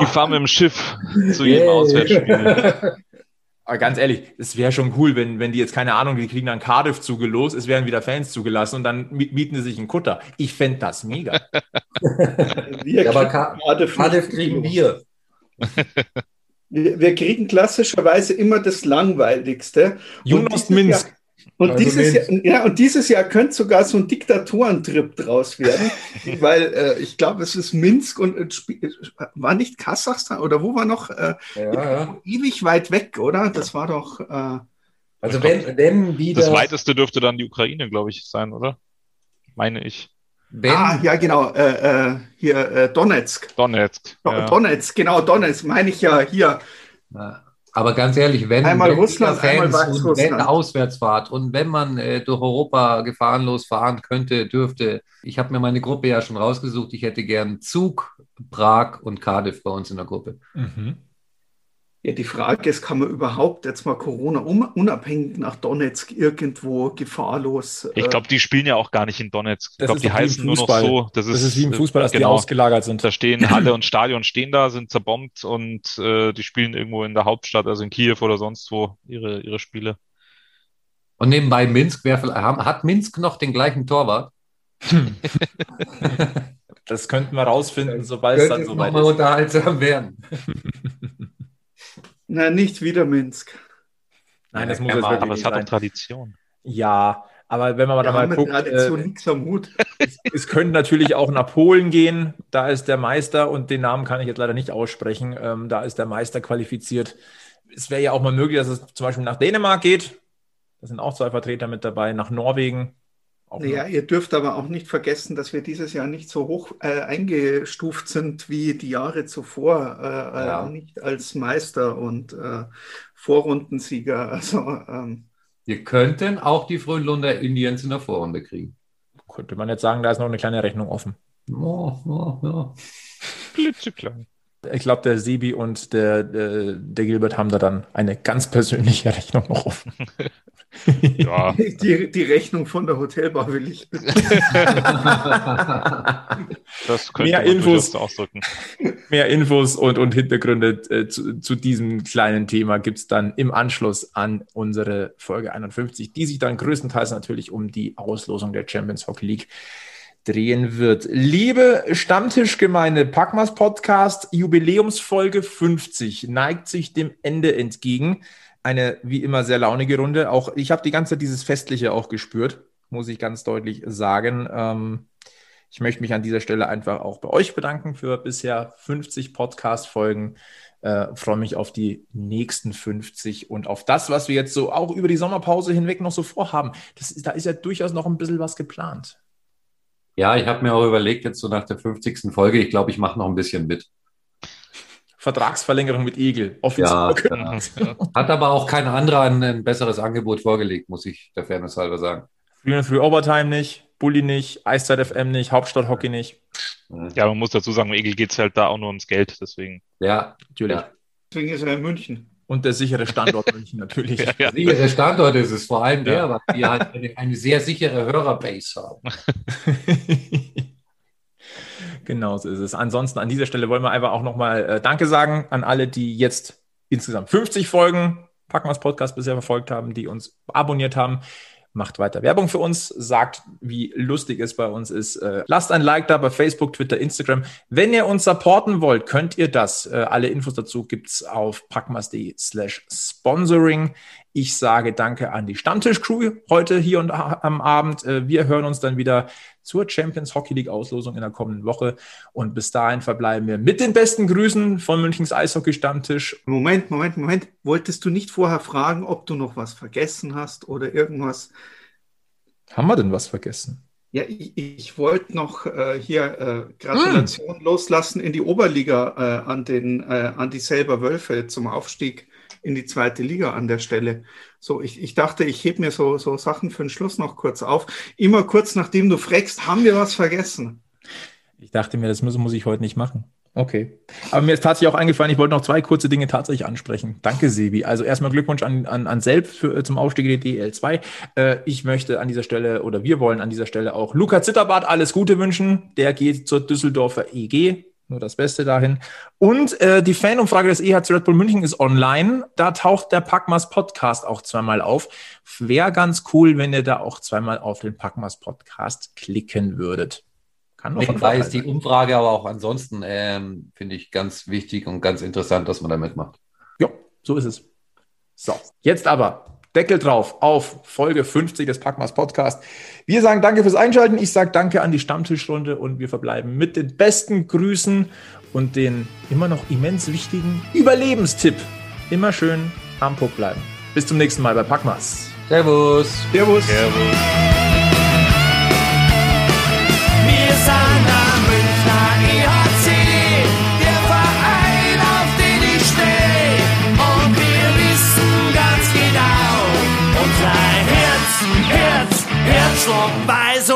Die fahren mit dem Schiff zu jedem Auswärtsspiel. Aber ganz ehrlich, es wäre schon cool, wenn, wenn die jetzt, keine Ahnung, die kriegen dann Cardiff zugelost, es werden wieder Fans zugelassen und dann mieten sie sich einen Kutter. Ich fände das mega. wir Ja, aber kriegen Ka- gerade Cardiff kriegen wir. Wir, wir kriegen klassischerweise immer das Langweiligste. Dieses Minsk. Und, Also dieses. Jahr, ja, und dieses Jahr könnte sogar so ein Diktatorentrip draus werden, weil äh, ich glaube, es ist Minsk und äh, äh, war nicht Kasachstan oder wo war noch? Äh, Ja, ja. ewig weit weg, oder? Das war doch. Äh, Also wenn, wenn wieder, Das weiteste dürfte dann die Ukraine, glaube ich, sein, oder? Meine ich. wenn, ah, ja, genau. Äh, äh, hier äh, Donetsk. Donetsk. Do- Ja. Donetsk, genau, Donetsk, meine ich ja hier. Ja. Aber ganz ehrlich, wenn, Einmal wenn Russland, wieder einmal Fans und wenn. Auswärtsfahrt und wenn man äh, durch Europa gefahrenlos fahren könnte, dürfte, ich habe mir meine Gruppe ja schon rausgesucht, ich hätte gern Zug, Prag und Cardiff bei uns in der Gruppe. Mhm. Ja, die Frage ist, kann man überhaupt jetzt mal Corona unabhängig nach Donetsk irgendwo gefahrlos? Ich äh, glaube, die spielen ja auch gar nicht in Donetsk. Ich Das glaube, ist die heißen nur noch Fußball. so. Das ist, Das ist wie im äh, Fußball, dass die genau. ausgelagert sind. Da stehen Halle und Stadion stehen da, sind zerbombt und äh, die spielen irgendwo in der Hauptstadt, also in Kiew oder sonst wo, ihre, ihre Spiele. Und nebenbei Minsk, wer, hat Minsk noch den gleichen Torwart? Das könnten wir rausfinden, sobald es dann soweit ist. unterhaltsam werden. Na, nicht wieder Minsk. Nein, das Ja, muss jetzt wirklich Aber es hat doch. Tradition. Ja, aber wenn man Da da mal guckt, Tradition äh, nichts am Hut. es, es könnte natürlich auch nach Polen gehen. Da ist der Meister und den Namen kann ich jetzt leider nicht aussprechen. Ähm, da ist der Meister qualifiziert. Es wäre ja auch mal möglich, dass es zum Beispiel nach Dänemark geht. Da sind auch zwei Vertreter mit dabei. Nach Norwegen. Auch noch. Ja, ihr dürft aber auch nicht vergessen, dass wir dieses Jahr nicht so hoch äh, eingestuft sind wie die Jahre zuvor, äh, Ja. äh, nicht als Meister und äh, Vorrundensieger. Also ähm, Wir könnten auch die Frühlunder Indians in der Vorrunde kriegen. Könnte man jetzt sagen, da ist noch eine kleine Rechnung offen. Ja, ja. Klitzeklein. Ich glaube, der Sebi und der, der, der Gilbert haben da dann eine ganz persönliche Rechnung noch offen. Ja, die, die Rechnung von der Hotelbar will ich. das könnte Mehr man Infos. ausdrücken. Mehr Infos und, und Hintergründe äh, zu, zu diesem kleinen Thema gibt es dann im Anschluss an unsere Folge 51, die sich dann größtenteils natürlich um die Auslosung der Champions Hockey League drehen wird. Liebe Stammtischgemeinde, Packmas Podcast, Jubiläumsfolge 50 neigt sich dem Ende entgegen. Eine wie immer sehr launige Runde. Auch ich habe die ganze Zeit dieses Festliche auch gespürt, muss ich ganz deutlich sagen. Ähm, ich möchte mich an dieser Stelle einfach auch bei euch bedanken für bisher 50 Podcast-Folgen. Äh, freue mich auf die nächsten 50 und auf das, was wir jetzt so auch über die Sommerpause hinweg noch so vorhaben. Das, da ist ja durchaus noch ein bisschen was geplant. Ja, ich habe mir auch überlegt, jetzt so nach der 50. Folge, ich glaube, ich mache noch ein bisschen mit. Vertragsverlängerung mit Egel, offiziell. Ja, ja. Hat aber auch kein anderer ein, ein besseres Angebot vorgelegt, muss ich der Fairness halber sagen. Früh und Früh Overtime nicht, Bulli nicht, Eiszeit FM nicht, Hauptstadt Hockey nicht. Ja, man muss dazu sagen, Egel geht's halt da auch nur ums Geld, deswegen. Ja, Natürlich. Ja. Deswegen ist er in München. Und der sichere Standort München natürlich. Ja, ja. sichere Standort ist es, vor allem der, weil wir halt eine, eine sehr sichere Hörerbase haben. genau so ist es. Ansonsten an dieser Stelle wollen wir einfach auch nochmal äh, Danke sagen an alle, die jetzt insgesamt 50 Folgen Packmas Podcast bisher verfolgt haben, die uns abonniert haben. Macht weiter Werbung für uns, sagt, wie lustig es bei uns ist. Äh, lasst ein Like da bei Facebook, Twitter, Instagram. Wenn ihr uns supporten wollt, könnt ihr das. Äh, alle Infos dazu gibt's auf packmas.de slash sponsoring. Ich sage danke an die Stammtisch-Crew heute hier und a- am Abend. Äh, wir hören uns dann wieder zur Champions Hockey League Auslosung in der kommenden Woche. Und bis dahin verbleiben wir mit den besten Grüßen von Münchens Eishockey Stammtisch. Moment, Moment, Moment. Wolltest du nicht vorher fragen, ob du noch was vergessen hast oder irgendwas? Haben wir denn was vergessen? Ja, ich, ich wollte noch äh, hier äh, Gratulation loslassen in die Oberliga äh, an, den, äh, an die selber Wölfe zum Aufstieg in die zweite Liga an der Stelle. So, ich, ich dachte, ich heb mir so, so Sachen für den Schluss noch kurz auf. Immer kurz nachdem du fragst, haben wir was vergessen? Ich dachte mir, das muss, muss ich heute nicht machen. Okay. Aber mir ist tatsächlich auch eingefallen, ich wollte noch zwei kurze Dinge tatsächlich ansprechen. Danke, Sebi. Also erstmal Glückwunsch an, an, an selbst für, zum Aufstieg in die DL2. Äh, ich möchte an dieser Stelle oder wir wollen an dieser Stelle auch Luca Zitterbart alles Gute wünschen. Der geht zur Düsseldorfer EG. Nur das Beste dahin. Und äh, die Fanumfrage des EHC Red Bull München ist online. Da taucht der Packmas Podcast auch zweimal auf. Wäre ganz cool, wenn ihr da auch zweimal auf den Packmas Podcast klicken würdet. Kann doch Nebenbei ist die Umfrage aber auch ansonsten, ähm, finde ich, ganz wichtig und ganz interessant, dass man da mitmacht. Ja, so ist es. So, jetzt aber Deckel drauf auf Folge 50 des Packmas Podcast. Wir sagen danke fürs Einschalten. Ich sage danke an die Stammtischrunde und wir verbleiben mit den besten Grüßen und den immer noch immens wichtigen Überlebenstipp. Immer schön am Puck bleiben. Bis zum nächsten Mal bei Packmas. Servus. Servus. Servus. Schwarz, weiß und blau.